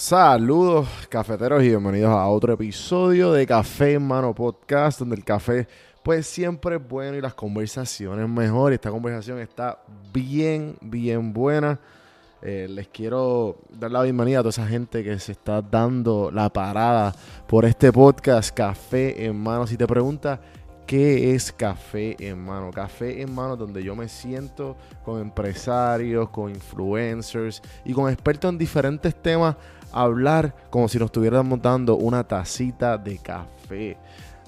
Saludos cafeteros y bienvenidos a otro episodio de Café en Mano Podcast, donde el café pues siempre es bueno y las conversaciones mejor. Esta conversación está bien, bien buena. Eh, les quiero dar la bienvenida a toda esa gente que se está dando la parada por este podcast Café en Mano. Si te preguntas ¿Qué es Café en Mano? Café en Mano donde yo me siento con empresarios, con influencers y con expertos en diferentes temas hablar como si nos estuviéramos dando una tacita de café.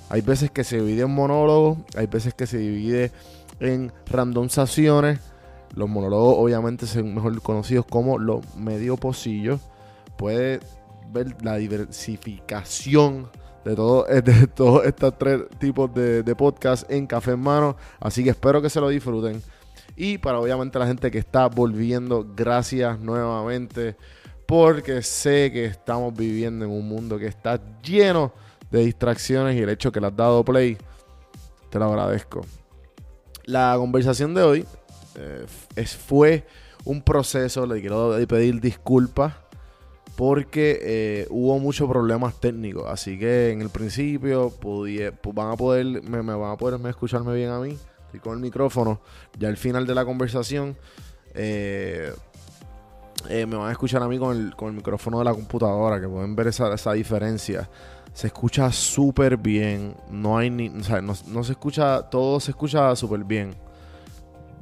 Hay veces que se divide en monólogos, hay veces que se divide en randomizaciones. Los monólogos obviamente son mejor conocidos como los medio pocillos. Puede ver la diversificación de todos de todo estos tres tipos de, de podcast en Café en Mano. Así que espero que se lo disfruten. Y para obviamente la gente que está volviendo, gracias nuevamente. Porque sé que estamos viviendo en un mundo que está lleno de distracciones y el hecho que le has dado play, te lo agradezco. La conversación de hoy eh, fue un proceso, le quiero pedir disculpas porque eh, hubo muchos problemas técnicos. Así que en el principio van a poder, me, van a poder escucharme bien a mí. y con el micrófono. Ya al final de la conversación, eh, eh, me van a escuchar a mí con el, con el micrófono de la computadora, que pueden ver esa, esa diferencia. Se escucha súper bien. No hay ni. O sea, no, no se escucha. Todo se escucha súper bien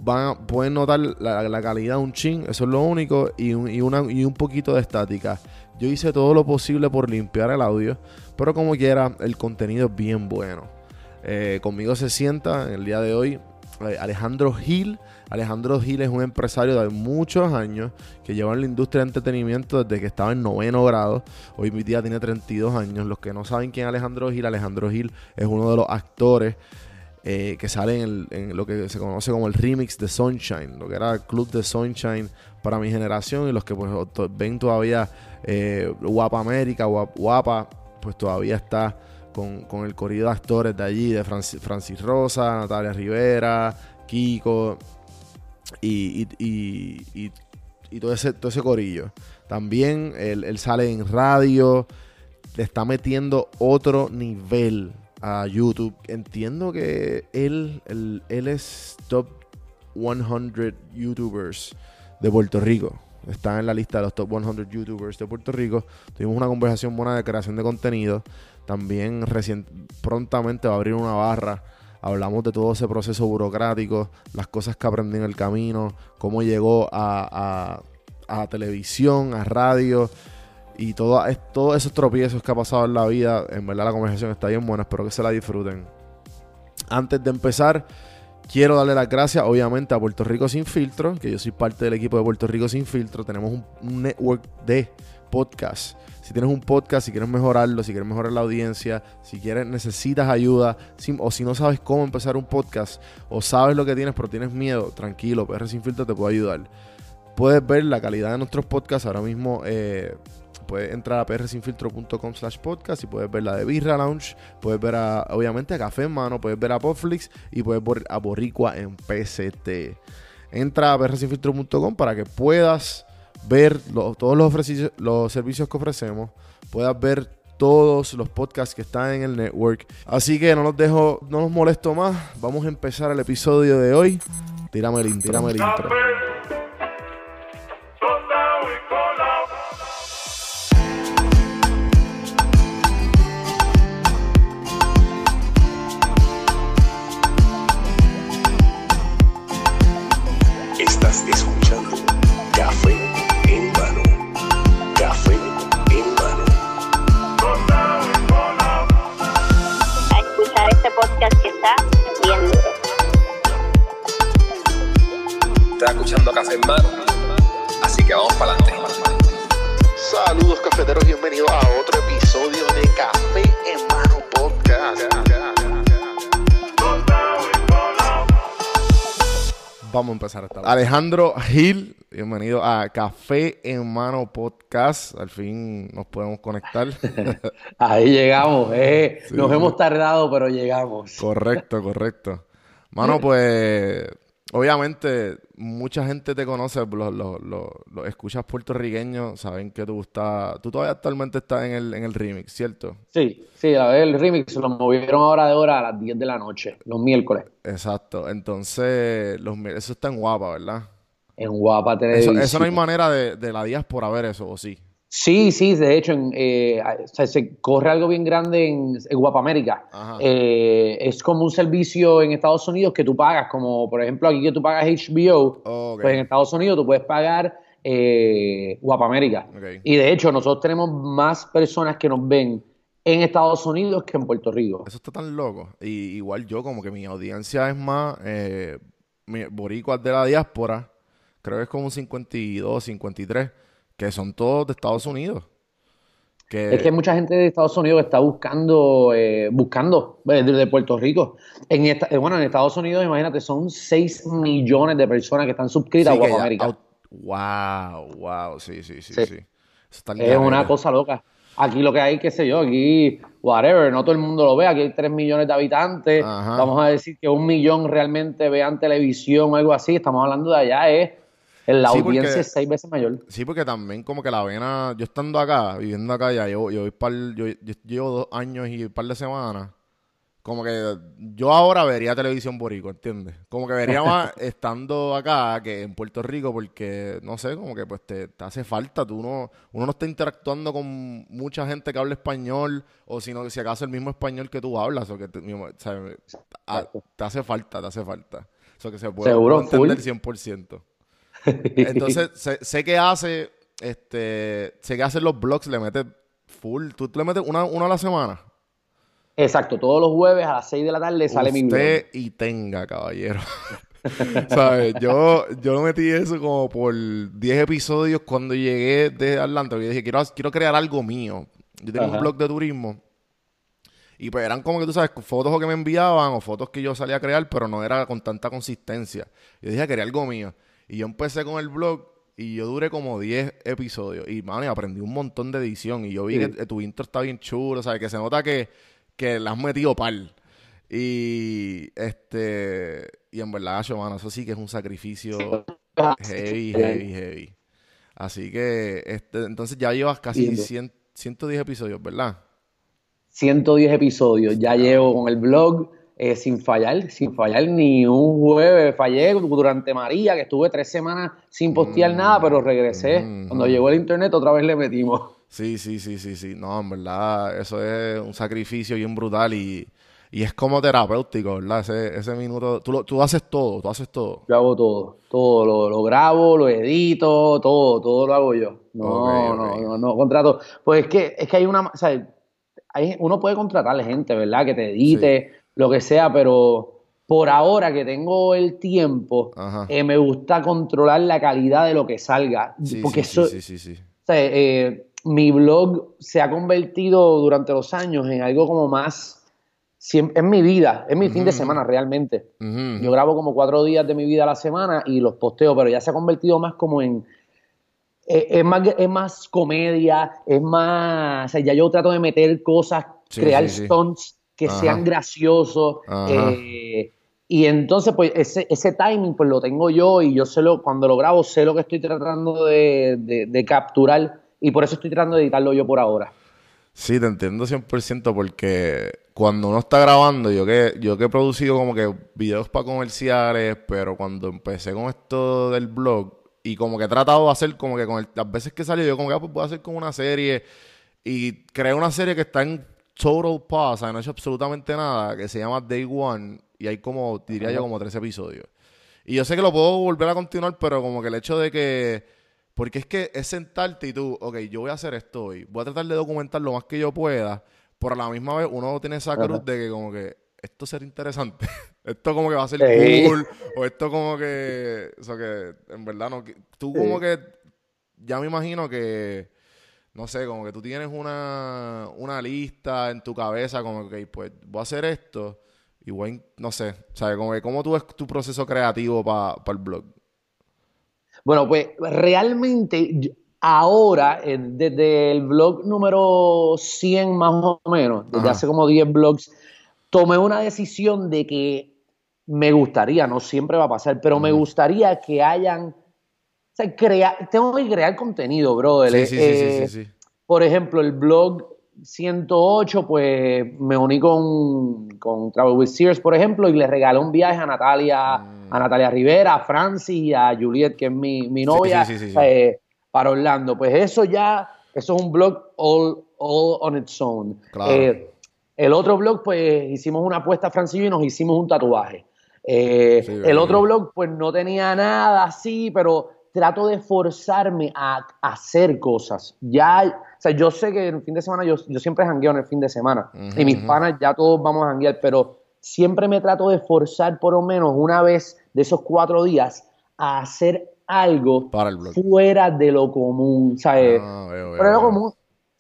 van pueden notar la, calidad de un chin, eso es lo único, y un, y, una, y un poquito de estática. Yo hice todo lo posible por limpiar el audio, pero como quiera, el contenido es bien bueno. Eh, conmigo se sienta en el día de hoy Alejandro Gil. Alejandro Gil es un empresario de muchos años que lleva en la industria de entretenimiento desde que estaba en noveno grado. Hoy mi día tiene 32 años. Los que no saben quién es Alejandro Gil, Alejandro Gil es uno de los actores eh, que sale en, lo que se conoce como el remix de Sunshine, lo que era el club de Sunshine para mi generación y los que pues, ven todavía eh, Guapa América, Guapa, pues todavía está con, el corrido de actores de allí, de Francis, Rosa, Natalia Rivera, Kiko y, y, todo, ese, todo ese corillo. También él, él sale en radio, le está metiendo otro nivel a YouTube. Entiendo que él, él, es top 100 YouTubers de Puerto Rico. Está en la lista de los top 100 YouTubers de Puerto Rico. Tuvimos una conversación buena de creación de contenido. También prontamente va a abrir una barra. Hablamos de todo ese proceso burocrático, las cosas que aprendí en el camino, cómo llegó a, a, televisión, a radio y todo, todos esos tropiezos que ha pasado en la vida, en verdad la conversación está bien buena, espero que se la disfruten. Antes de empezar, quiero darle las gracias obviamente a Puerto Rico Sin Filtro, que yo soy parte del equipo de Puerto Rico Sin Filtro. Tenemos un, network de podcasts. Si tienes un podcast, si quieres mejorarlo, si quieres mejorar la audiencia, si quieres, necesitas ayuda, o si no sabes cómo empezar un podcast, o sabes lo que tienes pero tienes miedo, tranquilo, PR Sin Filtro te puede ayudar. Puedes ver la calidad de nuestros podcasts ahora mismo. Eh, puedes entrar a prsinfiltro.com slash podcast y puedes ver la de Birra Lounge, puedes ver a, obviamente a Café en Mano, puedes ver a Popflix y puedes ver a Boricua en PCT. Entra a prsinfiltro.com para que puedas ver todos los, los servicios que ofrecemos, puedas ver todos los podcasts que están en el network. Así que no los dejo, no los molesto más. Vamos a empezar el episodio de hoy. Tírame el intro, tírame el intro. Vamos a empezar esta Alejandro Gil, bienvenido a Café en Mano Podcast. Al fin nos podemos conectar. Ahí llegamos, eh. nos hemos tardado, pero llegamos. Correcto, correcto. Mano, pues obviamente, mucha gente te conoce, los, los, los, escuchas puertorriqueños, saben que tú estás, tú todavía actualmente estás en el, en el remix, ¿cierto? Sí, sí, a ver, el remix lo movieron ahora de hora a las 10 de la noche, los miércoles. Exacto, entonces, los, eso está en guapa, ¿verdad? En guapa televisión. Eso, no hay manera de, de la diáspora ver eso, ¿o sí? Sí, sí, de hecho, eh, se corre algo bien grande en, Guapa América. Eh, es como un servicio en Estados Unidos que tú pagas, como por ejemplo aquí que tú pagas HBO, pues en Estados Unidos tú puedes pagar eh, América. Y de hecho, nosotros tenemos más personas que nos ven en Estados Unidos que en Puerto Rico. Eso está tan loco. Y igual yo, como que mi audiencia es más eh, boricuas de la diáspora, creo que es como un 52, 53 que son todos de Estados Unidos. Es que mucha gente de Estados Unidos está buscando, eh, buscando desde eh, Puerto Rico. En eh, bueno, en Estados Unidos, imagínate, son 6 millones de personas que están suscritas a Guapa América. Wow, wow, sí, sí, sí, sí. es una cosa loca. Aquí lo que hay, qué sé yo, aquí, whatever, no todo el mundo lo ve, aquí hay 3 millones de habitantes, vamos a decir que un millón realmente vean televisión o algo así, estamos hablando de allá, es la audiencia es seis veces mayor. Sí, porque también como que la vena, yo estando acá, viviendo acá ya, yo, yo, yo, llevo dos años y un par de semanas, como que yo ahora vería televisión borico, ¿entiendes? Como que vería más estando acá que en Puerto Rico porque, no sé, como que pues te, hace falta, tú no, uno no está interactuando con mucha gente que habla español o sino que si acaso el mismo español que tú hablas o que te, te hace falta, te hace falta. Eso que se puede Seguro, entender 100%. Entonces, sé, que hace, este, sé que hace los blogs, le mete full. ¿Tú le metes una, una a la semana? Exacto, todos los jueves a las 6 de la tarde sale mi blog. y tenga, caballero. ¿Sabes? Yo, yo metí eso como por 10 episodios cuando llegué de Atlanta. Yo dije, quiero, quiero crear algo mío. Yo tengo un blog de turismo. Y pues eran como que tú sabes, fotos que me enviaban o fotos que yo salía a crear, pero no era con tanta consistencia. Yo dije, quería algo mío. Y yo empecé con el blog y yo duré como 10 episodios. Y, mano, aprendí un montón de edición. Y yo vi que tu intro está bien chulo, ¿sabes? Que se nota que, que la has metido pal. Y, este... Y en verdad, mano, eso sí que es un sacrificio heavy, heavy, heavy. Así que, este, entonces ya llevas casi 110 episodios, ¿verdad? 110 episodios. Ya llevo con el blog eh, sin fallar, sin fallar ni un jueves. Fallé durante María, que estuve tres semanas sin postear nada, pero regresé. Mm, Cuando mm. llegó el internet, otra vez le metimos. Sí, sí, sí, sí, sí. No, en verdad, eso es un sacrificio bien brutal y, es como terapéutico, ¿verdad? Ese, ese minuto. Tú, tú haces todo, tú haces todo. Yo hago todo, todo. Lo, grabo, lo edito, todo, todo lo hago yo. No, no, no, no, contrato. Pues es que, es que hay una. O sea, hay, uno puede contratar gente, ¿verdad? Que te edite lo que sea, pero por ahora que tengo el tiempo, eh, me gusta controlar la calidad de lo que salga. porque sí, sí, sí, sí, eh, mi blog se ha convertido durante los años en algo como más... Es mi vida, es mi fin de semana realmente. Yo grabo como cuatro días de mi vida a la semana y los posteo, pero ya se ha convertido más como en... Eh, es, más, es más comedia, es más... O sea, ya yo trato de meter cosas, crear stunts que sean graciosos. Eh, y entonces, pues, ese, ese timing, pues lo tengo yo y yo sé lo, cuando lo grabo, sé lo que estoy tratando de, capturar y por eso estoy tratando de editarlo yo por ahora. Sí, te entiendo 100% porque cuando uno está grabando, yo que, yo que he producido como que videos para comerciales, pero cuando empecé con esto del blog y como que he tratado de hacer como que con las veces que salió, yo como que ah, pues puedo hacer como una serie y creé una serie que está en total pause, no he hecho absolutamente nada, que se llama Day One, y hay como, diría yo, como tres episodios. Y yo sé que lo puedo volver a continuar, pero como que el hecho de que, porque es que es sentarte y tú, ok, yo voy a hacer esto hoy, voy a tratar de documentar lo más que yo pueda, pero a la misma vez uno tiene esa cruz de que como que esto será interesante, esto como que va a ser cool, o esto como que, o sea que en verdad no, tú como que, ya me imagino que no sé, como que tú tienes una, una lista en tu cabeza, como que, pues, voy a hacer esto y voy, no sé, ¿sabes? Como que, ¿cómo tú ves tu proceso creativo para el blog? Bueno, pues, realmente, ahora, desde el blog número 100 más o menos, desde hace como 10 blogs, tomé una decisión de que me gustaría, no siempre va a pasar, pero me gustaría que hayan, sea, crea, tengo que crear contenido, brother. Sí, sí, sí, Eh, sí, sí, sí. Por ejemplo, el blog 108, pues me uní con, con Travel with Sears, por ejemplo, y le regalé un viaje a Natalia, a Natalia Rivera, a Francis y a Juliet, que es mi, mi novia, eh, para Orlando. Pues eso ya, eso es un blog all, all on its own. Claro. Eh, el otro blog, pues hicimos una apuesta, Francis y nos hicimos un tatuaje. Eh, Sí, el otro blog, pues no tenía nada así, pero trato de forzarme a, a hacer cosas. Ya, o sea, yo sé que el fin de semana, yo, yo siempre jangueo en el fin de semana. Ujú, y mis panas ya todos vamos a janguear, pero siempre me trato de forzar por lo menos una vez de esos cuatro días a hacer algo Para el blog. fuera de lo común. Ah, veo, veo, Pero lo veo. común,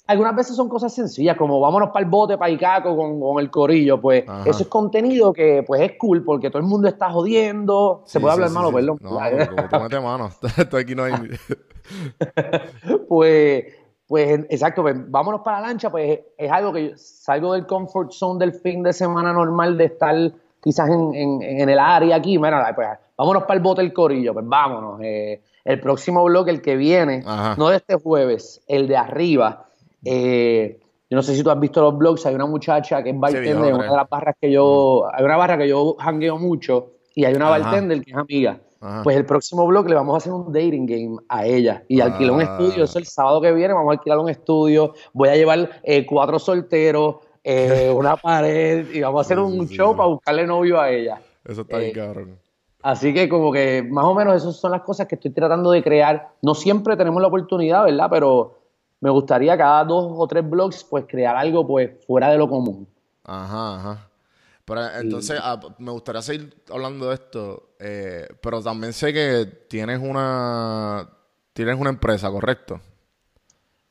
algunas veces son cosas sencillas, como vámonos para el bote, para Icaco con, con el corillo, pues Ajá. eso es contenido que pues es cool porque todo el mundo está jodiendo. Se Sí, puede sí, hablar sí, malo, perdón. No, como metes mano. Esto aquí no hay... pues, pues exacto, pues vámonos para la lancha, pues es algo que yo salgo del comfort zone del fin de semana normal de estar quizás en, en- en el área aquí, mira, pues vámonos para el bote el corillo, pues vámonos. eh, el próximo blog, el que viene, Ajá. no de este jueves, el de arriba, eh, yo no sé si tú has visto los blogs, hay una muchacha que es bartender en una de las barras que yo, hay una barra que yo jangueo mucho y hay una Ajá. bartender que es amiga. Ajá. Pues el próximo blog le vamos a hacer un dating game a ella y alquilar un Ah. estudio. Eso el sábado que viene vamos a alquilar un estudio. Voy a llevar eh, cuatro solteros, eh, una pared y vamos a hacer Sí, un sí, show para buscarle novio a ella. Eso está bien cabrón. Así que como que más o menos esas son las cosas que estoy tratando de crear. No siempre tenemos la oportunidad, ¿verdad? Pero me gustaría cada dos o tres blogs pues crear algo pues fuera de lo común. Ajá, ajá. Pero entonces, ah, me gustaría seguir hablando de esto, eh, pero también sé que tienes una, tienes una empresa, ¿correcto?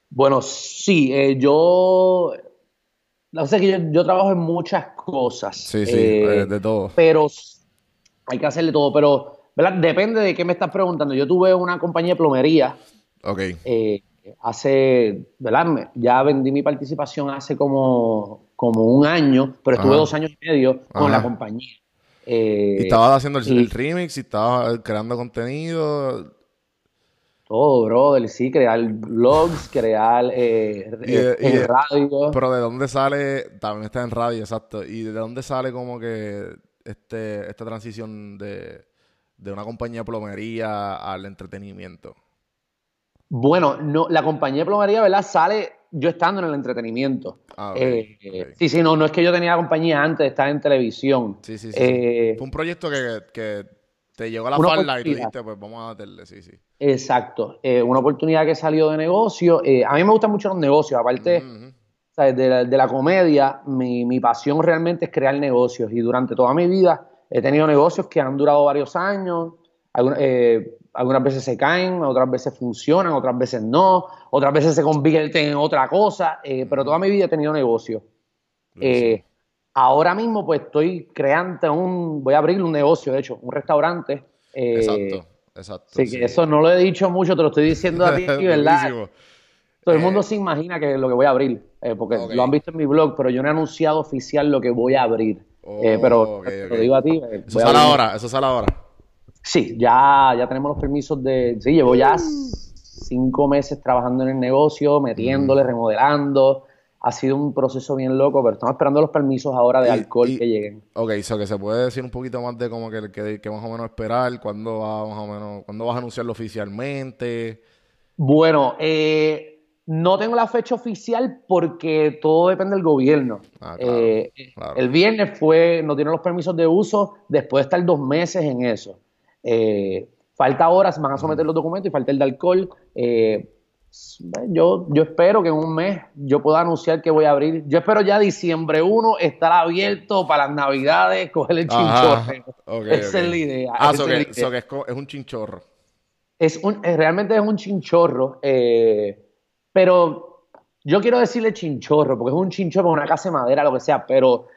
Bueno, sí, eh, yo... O sea que yo, yo trabajo en muchas cosas. Sí, sí, eh, eh, de todo. pero hay que hacerle todo. Pero, ¿verdad? Depende de qué me estás preguntando. Yo tuve una compañía de plomería Ok. eh, hace, ¿verdad? Ya vendí mi participación hace como, como un año, pero estuve Ajá. dos años y medio con Ajá. la compañía. Eh, Y estabas haciendo el, y- el remix y estabas creando contenido. todo, brother, sí, crear blogs, crear eh, Y- y- en radio. Pero ¿de dónde sale? También está en radio, exacto. ¿Y de dónde sale como que este, esta transición de, de una compañía de plomería al entretenimiento? Bueno, no, la compañía de plomería, ¿verdad? Sale yo estando en el entretenimiento. Ah, ok, Eh, ok. Sí, sí, no, no es que yo tenía la compañía antes de estar en televisión. Sí, sí, sí. Eh, Fue un proyecto que, que te llegó a la falda y tú dijiste, pues vamos a meterle, sí, sí. Exacto, eh, una oportunidad que salió de negocio. Eh, a mí me gustan mucho los negocios, aparte. ¿sabes? De, la, de la comedia, mi, mi pasión realmente es crear negocios y durante toda mi vida he tenido negocios que han durado varios años, eh, algunas veces se caen, otras veces funcionan, otras veces no, otras veces se convierten en otra cosa, eh, pero toda mi vida he tenido negocios. Eh, ahora mismo pues estoy creando un, voy a abrir un negocio, de hecho, un restaurante. eh, Exacto, exacto. Así que eso no lo he dicho mucho, te lo estoy diciendo a ti, ¿verdad? Todo el mundo se imagina que lo que voy a abrir, porque lo han visto en mi blog, pero yo no he anunciado oficial lo que voy a abrir. Pero te lo digo a ti. Eso sale ahora, eso sale ahora. Sí, ya, ya tenemos los permisos de... Sí, llevo ya cinco meses trabajando en el negocio, metiéndole, Mm. remodelando. Ha sido un proceso bien loco, pero estamos esperando los permisos ahora de Y- alcohol y- que lleguen. Ok, so que se puede decir un poquito más de como que, que, que más o menos esperar, cuándo va más o menos, cuándo vas a anunciarlo oficialmente. Bueno, eh, no tengo la fecha oficial porque todo depende del gobierno. Ah, claro, Eh, claro. El viernes fue, no tiene los permisos de uso después de estar dos meses en eso. Eh, falta horas, van a someter los documentos y falta el de alcohol. Eh, yo, yo espero que en un mes yo pueda anunciar que voy a abrir. Yo espero ya diciembre 1 estar abierto para las navidades, coger el Ajá, chinchorro. Esa es la idea. Ah, so que, idea. so que es, un chinchorro. Es un, eh, realmente es un chinchorro, eh, pero yo quiero decirle chinchorro, porque es un chinchorro, una casa de madera, lo que sea, pero,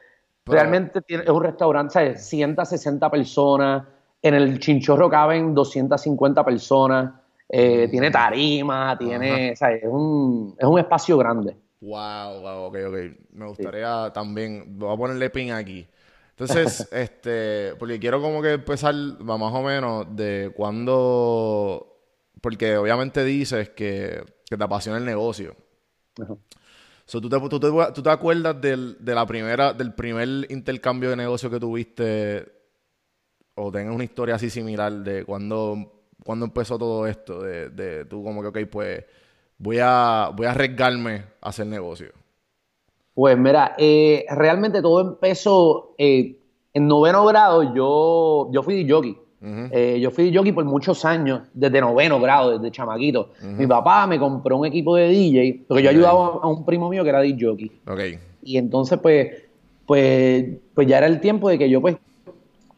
Pero- realmente tiene- es un restaurante, ¿sabes? 160 personas, en el chinchorro caben 250 personas, eh, Mm. tiene tarima, tiene, ¿sabes? Es un, es un espacio grande. Wow, wow, ok, ok. Me gustaría también, voy a ponerle pin aquí. Entonces, este, porque quiero como que empezar, va más o menos, de cuando, porque obviamente dices que, que te apasiona el negocio. ¿tú, te, tú, te, ¿tú, te, acuerdas del, de la primera, del primer intercambio de negocio que tuviste o tengas una historia así similar de cuando, cuando empezó todo esto? De, de tú como que, ok, pues voy a, voy a arriesgarme a hacer negocio. Pues mira, eh, realmente todo empezó eh, en noveno grado. Yo, yo fui jockey. Eh, yo fui jockey por muchos años, desde noveno grado, desde chamaquito. Mi papá me compró un equipo de DJ, porque yo ayudaba a un primo mío que era DJ jockey. Okay. Y entonces, pues, pues, pues ya era el tiempo de que yo, pues,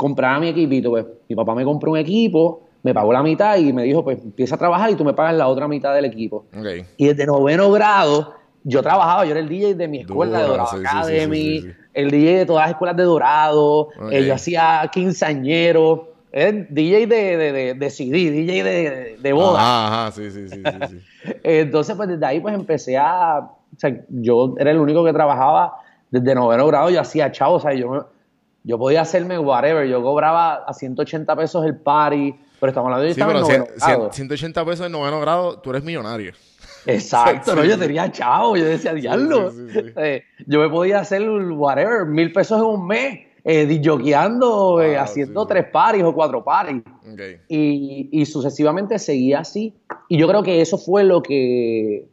compraba mi equipito. Pues mi papá me compró un equipo, me pagó la mitad y me dijo, pues, empieza a trabajar y tú me pagas la otra mitad del equipo. Okay. Y desde noveno grado yo trabajaba, yo era el DJ de mi escuela de Dorado Academy, el DJ de todas las escuelas de Dorado, eh, yo hacía quinceañero, DJ de, de, de, CD, DJ de, de boda. Ajá, sí, sí, sí, sí, Entonces, pues desde ahí pues empecé a, o sea, yo era el único que trabajaba desde noveno grado, yo hacía chavo, o sea, yo, yo podía hacerme whatever, yo cobraba a 180 pesos el party, pero estamos hablando de sí, pero 180 pesos en noveno grado, tú eres millonario. Exacto, ¿no? Yo tenía chavo, yo decía, diablo. Eh, yo me podía hacer, whatever, mil pesos en un mes, eh, eh haciendo tres paris o cuatro paris. Y, y, sucesivamente seguía así. Y yo creo que eso fue lo que,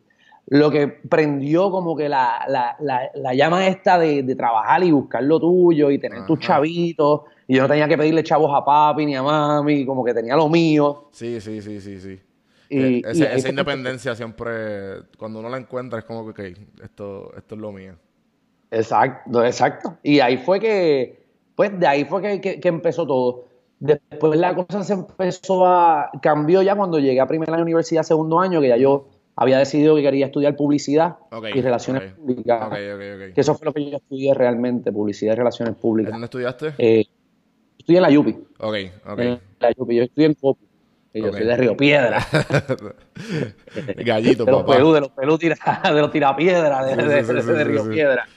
lo que prendió como que la, la, la, llama esta de, de, trabajar y buscar lo tuyo y tener tus chavitos. Y yo no tenía que pedirle chavos a papi ni a mami, como que tenía lo mío. Sí, sí, sí, sí, sí. Y, esa independencia siempre, cuando uno la encuentra, es como que, ok, esto, esto es lo mío. Exacto, exacto. Y ahí fue que, pues de ahí fue que, empezó todo. Después la cosa se empezó a, cambió ya cuando llegué a primer año de universidad, segundo año, que ya yo había decidido que quería estudiar publicidad y relaciones públicas. que eso fue lo que yo estudié realmente, publicidad y relaciones públicas. ¿Dónde estudiaste? Eh, estudié en la UPI. Ok, ok. En la UPI. Yo estudié en COPI yo soy de Río Piedra. Gallito, de los papá. Pelú, de los pelú tira, de los tirapiedras de, de, Río Piedra.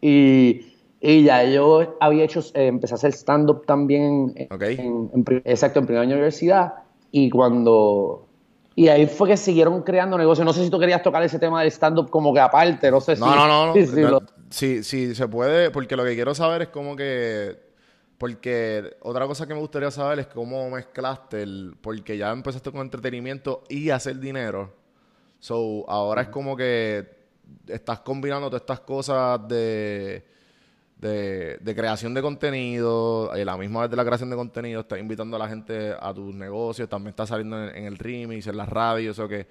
Y, y, ya yo había hecho, eh, empecé a hacer stand-up también. En, exacto, en primera universidad. Y cuando. Y ahí fue que siguieron creando negocios. No sé si tú querías tocar ese tema del stand-up como que aparte, no sé si. No, no, no. Sí, sí, se puede, porque lo que quiero saber es como que porque otra cosa que me gustaría saber es cómo mezclaste el. Porque ya empezaste con entretenimiento y hacer dinero. So, ahora es como que estás combinando todas estas cosas de, de, creación de contenido. Y la misma vez de la creación de contenido, estás invitando a la gente a tus negocios. También estás saliendo en, el remix, en las radios. O que.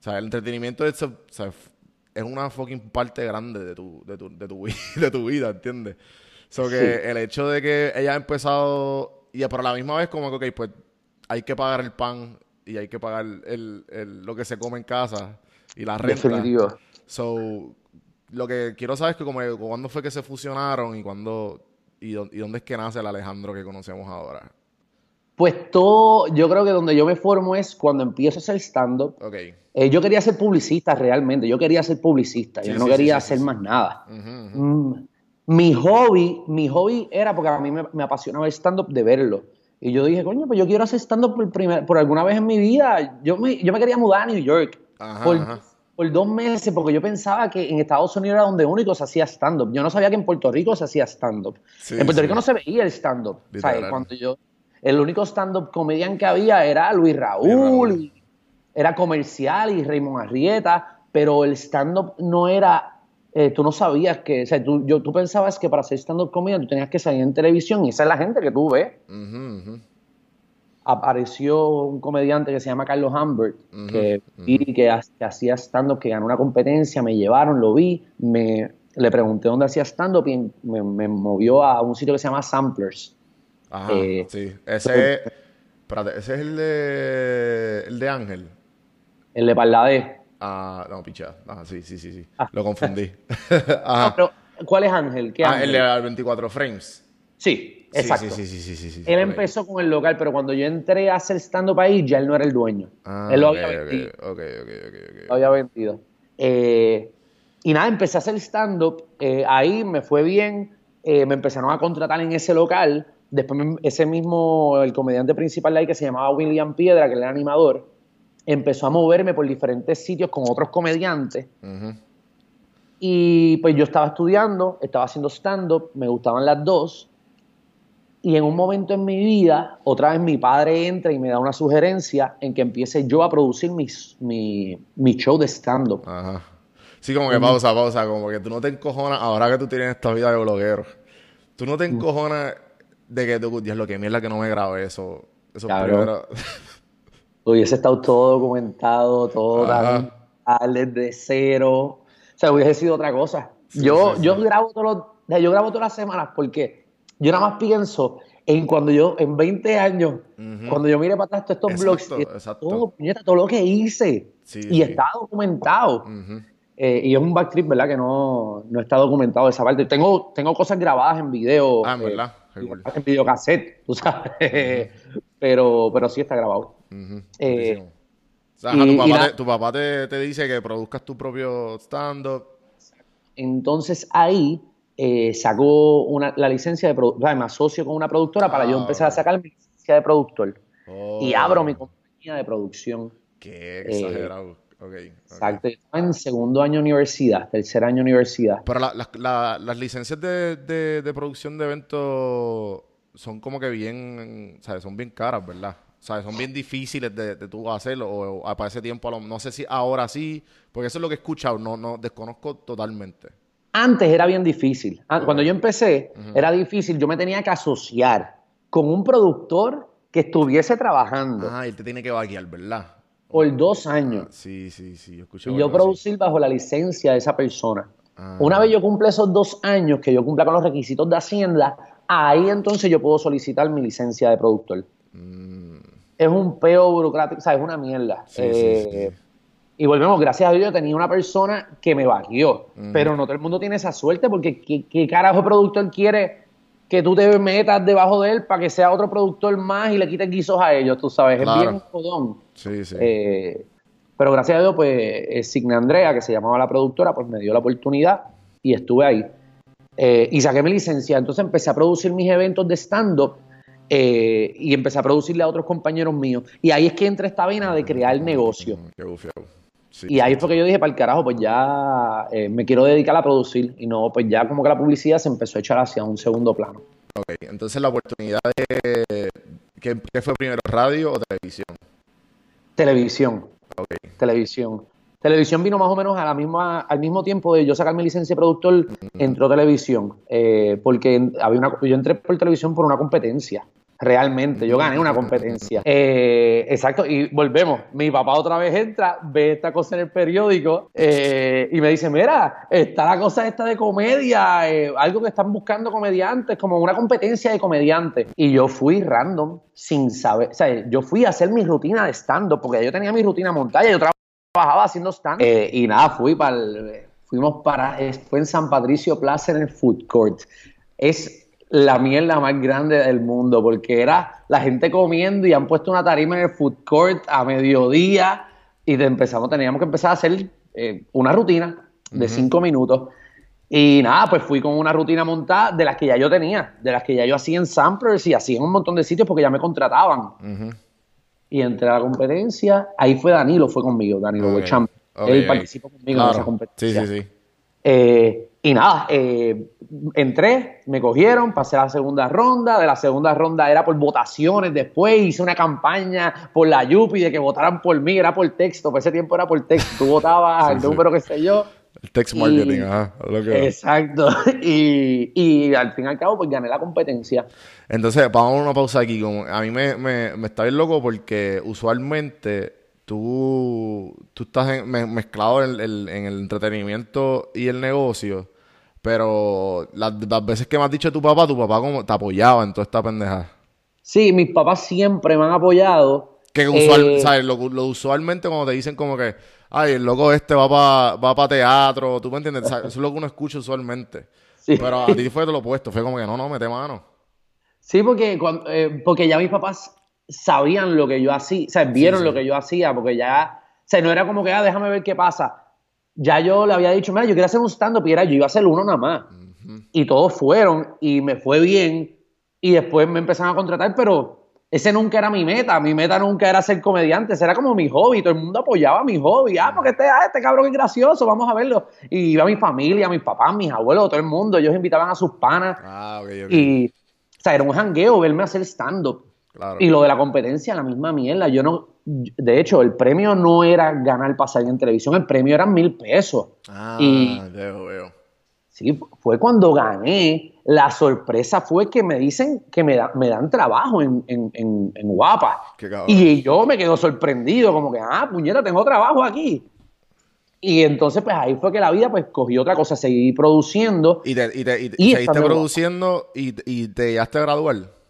O sea, el entretenimiento es, es una fucking parte grande de tu, de tu, de tu, de tu vida, ¿entiendes? So que el hecho de que ella ha empezado, y por la misma vez como que, ok, pues hay que pagar el pan y hay que pagar el, el, lo que se come en casa y la renta. Definitivo. So, lo que quiero saber es que como cuándo fue que se fusionaron y cuándo y, dónde es que nace el Alejandro que conocemos ahora. Pues todo, yo creo que donde yo me formo es cuando empiezo a hacer stand-up. Okay. Eh, yo quería ser publicista realmente, yo quería ser publicista, yo no quería hacer más nada. Mm, mi hobby, mi hobby era porque a mí me, apasionaba el stand-up de verlo. Y yo dije, coño, pues yo quiero hacer stand-up por, por alguna vez en mi vida. Yo me, yo me quería mudar a New York por, dos meses porque yo pensaba que en Estados Unidos era donde único se hacía stand-up. Yo no sabía que en Puerto Rico se hacía stand-up. en Puerto Rico no se veía el stand-up. Cuando yo, el único stand-up comedian que había era Luis Raúl, era comercial y Raymond Arrieta, pero el stand-up no era eh, tú no sabías que, o sea, tú, yo, tú pensabas que para hacer stand-up comedy tú tenías que salir en televisión y esa es la gente que tú ves. Apareció un comediante que se llama Carlos Humbert, que que, hacía stand-up, que ganó una competencia, me llevaron, lo vi, me, le pregunté dónde hacía stand-up y me, movió a un sitio que se llama Samplers. Ajá, eh, sí. Ese, espérate, ese es el de, el de Ángel. El de Parladé. Ah, no, picha. Ah, sí, sí, sí, sí. Ah. Lo confundí. pero, ¿cuál es Ángel? ¿Qué ah, el de 24 frames. Sí, exacto. Sí, sí, sí, sí, sí, Él empezó con el local, pero cuando yo entré a hacer stand-up ahí, ya él no era el dueño. Ah, él lo había vendido. Ok, ok, ok, Lo había vendido. Eh, y nada, empecé a hacer stand-up. Eh, ahí me fue bien. eh, me empezaron a contratar en ese local. Después me- ese mismo, el comediante principal de ahí, que se llamaba William Piedra, que era animador, empezó a moverme por diferentes sitios con otros comediantes. Ujú. Y pues yo estaba estudiando, estaba haciendo stand-up, me gustaban las dos. Y en un momento en mi vida, otra vez mi padre entra y me da una sugerencia en que empiece yo a producir mis, mi, mi show de stand-up. Ajá. Sí, como que pausa, pausa, como que tú no te encojonas, ahora que tú tienes esta vida de bloguero, tú no te Mm. encojonas de que tú, Dios, lo que mierda que no me grabé eso. Eso primero. Hubiese estado todo documentado, todo tal, desde cero. O sea, hubiese sido otra cosa. Sí, yo, sí, yo sí. grabo todos los, yo grabo todas las semanas porque yo nada más pienso en cuando yo, en 20 años, cuando yo mire para atrás todos estos Exacto, blogs, exacto. todo, todo lo que hice. Sí, y sí. está documentado. Eh, y es un backtrip, ¿verdad? Que no, no está documentado esa parte. Tengo, tengo cosas grabadas en video. Ah, en eh, verdad. En videocassette, tú sabes. pero, pero sí está grabado. Eh. O sea, ajá, y- tu papá, la- te, tu papá te, te dice que produzcas tu propio stand-up. Entonces ahí eh, saco una, la licencia de productor, me asocio con una productora para yo Ah, empezar a sacar mi licencia de productor. Y Oh, abro mi compañía de producción. Qué eh, exagerado. Exacto. Estaba en segundo año universidad, tercer año universidad. Pero la- las- la- las licencias de, de- de producción de eventos son como que bien, ¿sabes? Son bien caras, ¿verdad? ¿Sabes? Son bien difíciles de, de tú hacerlo o, o para ese tiempo, a lo- no sé si ahora sí, porque eso es lo que he escuchado, no, no desconozco totalmente. Antes era bien difícil. Ah, Cuando yo empecé, era difícil. Yo me tenía que asociar con un productor que estuviese trabajando Ah, y te tiene que vaquear, ¿verdad? por dos años. Sí, sí, sí, yo escuché Y yo así. producir bajo la licencia de esa persona. Ah. Una vez yo cumpla esos dos años, que yo cumpla con los requisitos de Hacienda, ahí entonces yo puedo solicitar mi licencia de productor. Mm, Es un peo burocrático, o sea, es una mierda. Sí, Eh, sí, sí. Y volvemos, gracias a Dios yo tenía una persona que me vaqueó, pero no todo el mundo tiene esa suerte porque ¿qué, qué carajo productor quiere que tú te metas debajo de él para que sea otro productor más y le quites guisos a ellos, tú sabes, Claro. es bien jodón. sí, sí. Eh, pero gracias a Dios, pues eh, Signe Andrea, que se llamaba la productora, pues me dio la oportunidad y estuve ahí. Eh, y saqué mi licencia. Entonces empecé a producir mis eventos de stand-up eh, y empecé a producirle a otros compañeros míos. Y ahí es que entra esta vena de crear negocio. Mm, Qué bufiado. Sí, Y ahí fue que yo dije, para el carajo, pues ya eh, me quiero dedicar a producir. Y no, pues ya como que la publicidad se empezó a echar hacia un segundo plano. Ok, entonces la oportunidad de... ¿Qué, qué fue primero, radio o televisión? Televisión. Ok. televisión. Televisión vino más o menos a la misma, al mismo tiempo de yo sacar mi licencia de productor, entró televisión. eh, porque había una, yo entré por televisión por una competencia. Realmente, yo gané una competencia. Eh, exacto, y volvemos. Mi papá otra vez entra, ve esta cosa en el periódico eh, y me dice: Mira, está la cosa esta de comedia, eh, algo que están buscando comediantes, como una competencia de comediantes. Y yo fui random, sin saber. O sea, yo fui a hacer mi rutina de stand-up, porque yo tenía mi rutina montada, yo trabajaba haciendo stand Eh, y nada, fui para fuimos para, fue en San Patricio Plaza en el Food Court. Es la mierda más grande del mundo, porque era la gente comiendo y han puesto una tarima en el Food Court a mediodía y te empezamos, teníamos que empezar a hacer eh, una rutina de cinco minutos. Y nada, pues fui con una rutina montada de las que ya yo tenía, de las que ya yo hacía en samplers y hacía en un montón de sitios porque ya me contrataban. Y entré a la competencia, ahí ffue Danilo, fue conmigo, Danilo Ok, Beauchamp. ok, Él participó conmigo Claro. en esa competencia. Sí, sí, sí. Eh, y nada, eh, entré, me cogieron, pasé a la segunda ronda. De la segunda ronda era por votaciones. Después hice una campaña por la Yupi de que votaran por mí, era por texto. Por ese tiempo era por texto. Tú votabas Sí, el sí. número que sé yo. El text Y- marketing, ajá. Lo que... Exacto. Y, y al fin y al cabo, pues gané la competencia. Entonces, vamos a una pausa aquí. Como, a mí me, me, me está bien loco porque usualmente tú, tú estás en- me- mezclado en, el- en el entretenimiento y el negocio, pero las, las veces que me has dicho tu papá, tu papá como te apoyaba en toda esta pendeja. Sí, mis papás siempre me han apoyado. Que usual, Eh, ¿sabes? Lo, lo usualmente cuando te dicen como que, ay, el loco este va para va pa teatro, ¿tú me entiendes? ¿Sabes? Eso es lo que uno escucha usualmente. Sí. Pero a ti fue lo opuesto, fue como que no, no, mete mano. Sí, porque, cuando- eh, porque ya mis papás sabían lo que yo hacía, o sea, vieron sí. lo que yo hacía, porque ya, o sea, no era como que, ah, déjame ver qué pasa. Ya yo le había dicho, mira, yo quiero hacer un stand-up y era, yo iba a hacer uno nada más. y todos fueron y me fue bien y después me empezaron a contratar, pero ese nunca era mi meta, mi meta nunca era ser comediante, ese era como mi hobby, todo el mundo apoyaba mi hobby, ah, porque este, ah, este cabrón es gracioso, vamos a verlo. Y iba mi familia, mis papás, mis abuelos, todo el mundo, ellos invitaban a sus panas. Ah, Y, o sea, era un jangueo verme hacer stand-up. Y lo de la competencia, la misma mierda. Yo no, de hecho, el premio no era ganar pasar en televisión, el premio eran mil pesos. Ah, y, veo, veo. Sí, fue cuando gané. La sorpresa fue que me dicen que me, me dan trabajo en, Guapa. Y yo me quedo sorprendido, como que, ah, puñeta, tengo trabajo aquí. Y entonces, pues ahí fue que la vida, pues cogió otra cosa, seguí produciendo. ¿Y, te, y, te, y, seguiste produciendo y, y te llegaste a graduar?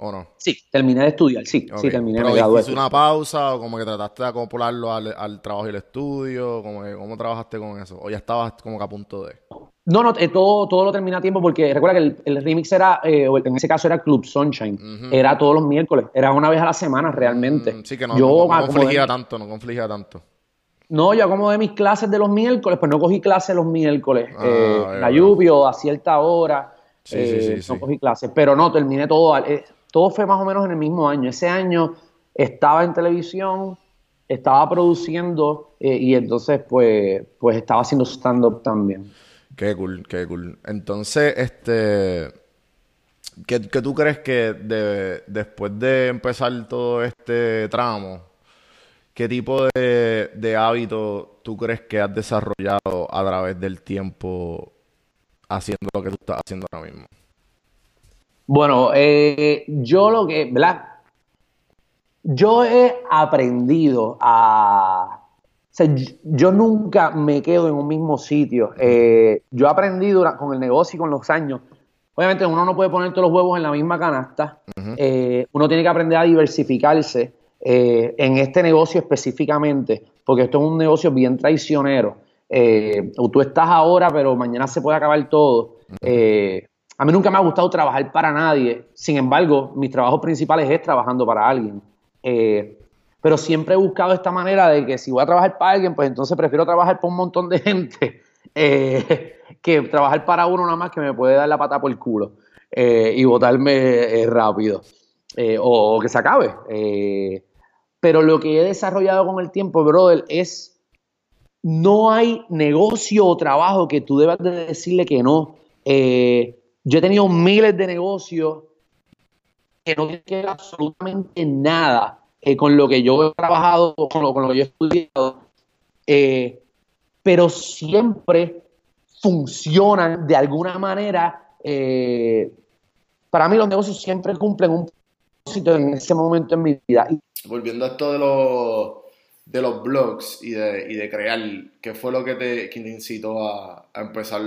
¿O no? Sí, terminé de estudiar, sí, sí, terminé de graduar. ¿Hiciste una pausa o como que trataste de acoplarlo al, al trabajo y el estudio? Como ¿Cómo trabajaste con eso? ¿O ya estabas como que a punto de...? No, no, eh, todo, todo lo terminé a tiempo porque recuerda que el, remix era, eh, en ese caso era Club Sunshine, era todos los miércoles, era una vez a la semana realmente. Mm, sí, que no, yo, no, confligía tanto, no confligía tanto. No, yo acomodé mis clases de los miércoles, pues no cogí clases los miércoles, ah, eh, la lluvia o a cierta hora, sí, sí, sí, no cogí clases, pero no, terminé todo, todo fue más o menos en el mismo año. Ese año estaba en televisión, estaba produciendo eh, y entonces pues, pues estaba haciendo stand-up también. Qué cool, qué cool. Entonces, este... ¿Qué, tú crees que después de empezar todo este tramo, qué tipo de, de hábito tú crees que has desarrollado a través del tiempo haciendo lo que tú estás haciendo ahora mismo? Bueno, eh, yo lo que, ¿verdad? Yo he aprendido a... O sea, yo nunca me quedo en un mismo sitio. Eh, yo he aprendido con el negocio y con los años. Obviamente uno no puede poner todos los huevos en la misma canasta. Eh, uno tiene que aprender a diversificarse en este negocio específicamente, porque esto es un negocio bien traicionero. tú estás ahora, pero mañana se puede acabar todo. A mí nunca me ha gustado trabajar para nadie. Sin embargo, mis trabajos principales es trabajando para alguien. Eh, pero siempre he buscado esta manera de que si voy a trabajar para alguien, pues entonces prefiero trabajar para un montón de gente eh, que trabajar para uno nada más que me puede dar la pata por el culo eh, y botarme rápido o, que se acabe. pero lo que he desarrollado con el tiempo, brother, es no hay negocio o trabajo que tú debas de decirle que no. Yo he tenido miles de negocios que no tienen absolutamente nada con lo que yo he trabajado, con lo, con lo que yo he estudiado, eh, pero siempre funcionan de alguna manera. Eh, para mí los negocios siempre cumplen un propósito en ese momento en mi vida. Volviendo a esto de los, de los blogs y de, y de crear, ¿qué fue lo que te, incitó a empezar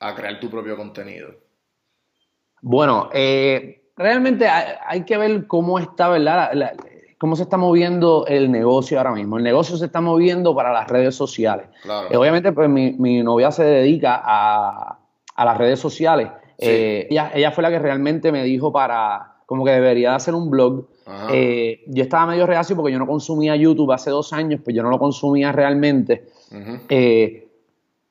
a crear tu propio contenido? Bueno, eh, realmente hay, que ver cómo está, ¿verdad? cómo se está moviendo el negocio ahora mismo. El negocio se está moviendo para las redes sociales. Eh, obviamente, pues mi, novia se dedica a, las redes sociales. Eh, ella, fue la que realmente me dijo para, como que debería hacer un blog. yo estaba medio reacio porque yo no consumía YouTube hace dos años, pues yo no lo consumía realmente.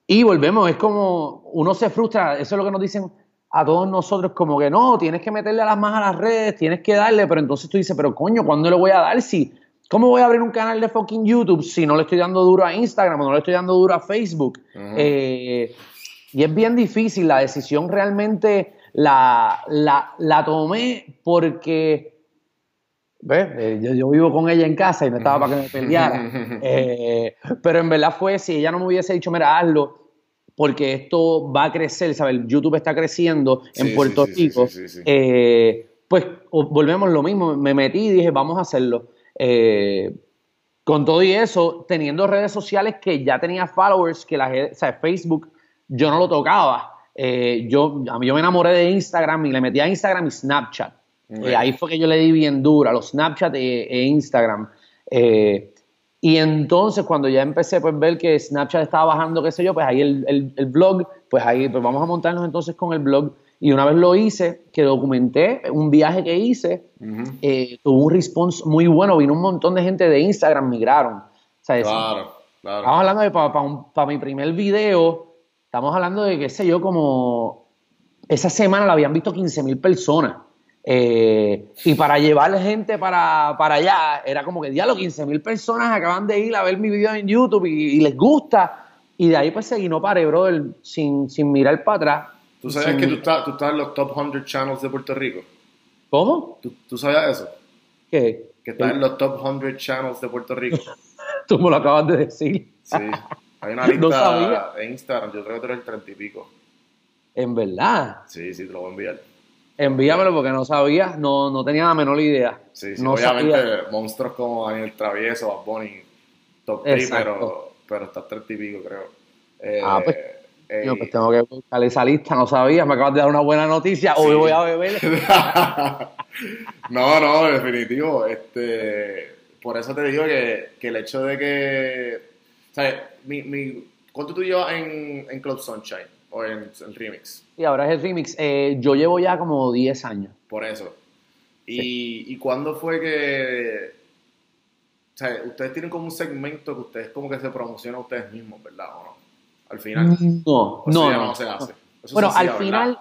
y volvemos, es como uno se frustra, eso es lo que nos dicen, a todos nosotros como que no, tienes que meterle a las más a las redes, tienes que darle, pero entonces tú dices, pero coño, ¿cuándo le voy a dar? Si, ¿Cómo voy a abrir un canal de fucking YouTube si no le estoy dando duro a Instagram o no le estoy dando duro a Facebook? Eh, y es bien difícil, la decisión realmente la, la, tomé porque eh, Yo, vivo con ella en casa y no estaba para que me peleara. Eh, pero en verdad fue, si ella no me hubiese dicho, mira, hazlo, porque esto va a crecer, ¿sabes? YouTube está creciendo en Puerto Rico. Eh, pues volvemos lo mismo, me metí y dije, vamos a hacerlo. Eh, con todo y eso, teniendo redes sociales que ya tenía followers, que la o sea, Facebook, yo no lo tocaba. Eh, yo, yo me enamoré de Instagram y le metí a Instagram y Snapchat. ahí fue que yo le di bien duro a los Snapchat e, e Instagram. Y entonces cuando ya empecé pues ver que Snapchat estaba bajando, qué sé yo, pues ahí el, el, blog, pues ahí pues vamos a montarnos entonces con el blog. Y una vez lo hice, que documenté un viaje que hice, eh, tuvo un response muy bueno, vino un montón de gente de Instagram, migraron. claro, claro. Estamos hablando de para mi primer video, estamos hablando de, qué sé yo, como esa semana la habían visto 15 mil personas. Eh, y para llevar gente para, para allá, era como que, diablo, 15 mil personas acaban de ir a ver mi video en YouTube y, les gusta. Y de ahí pues seguí, no paré, brother, sin, sin mirar para atrás. ¿Tú sabes que tú estás, tú estás en los top 100 channels de Puerto Rico? ¿Cómo? ¿Tú, tú sabías eso? ¿Qué? Que estás en los top 100 channels de Puerto Rico. tú me lo acabas de decir. Sí. Hay una lista en Instagram, yo creo que tú eres el 30 y pico. ¿En verdad? Sí, sí, te lo voy a enviar. Envíamelo porque no sabía, no, no tenía la menor idea. Sí, sí, obviamente monstruos como Daniel Travieso, Bad Bunny, top 3, pero, pero está 30 y pico, creo. Eh, ah, pues, eh, yo pues tengo que buscar esa lista, no sabía, me acabas de dar una buena noticia, hoy voy a beber. no, no, definitivo, este, por eso te digo que, que el hecho de que, ¿sabes? Mi, mi, ¿Cuánto tú llevas en, en Club Sunshine? O en el remix? Y ahora es el remix. Eh, yo llevo ya como 10 años. Por eso. ¿Y, ¿Y cuándo fue que... O sea, ustedes tienen como un segmento que ustedes como que se promocionan a ustedes mismos, ¿verdad? ¿O no? Al final. No, no, no, se hace. bueno, al final...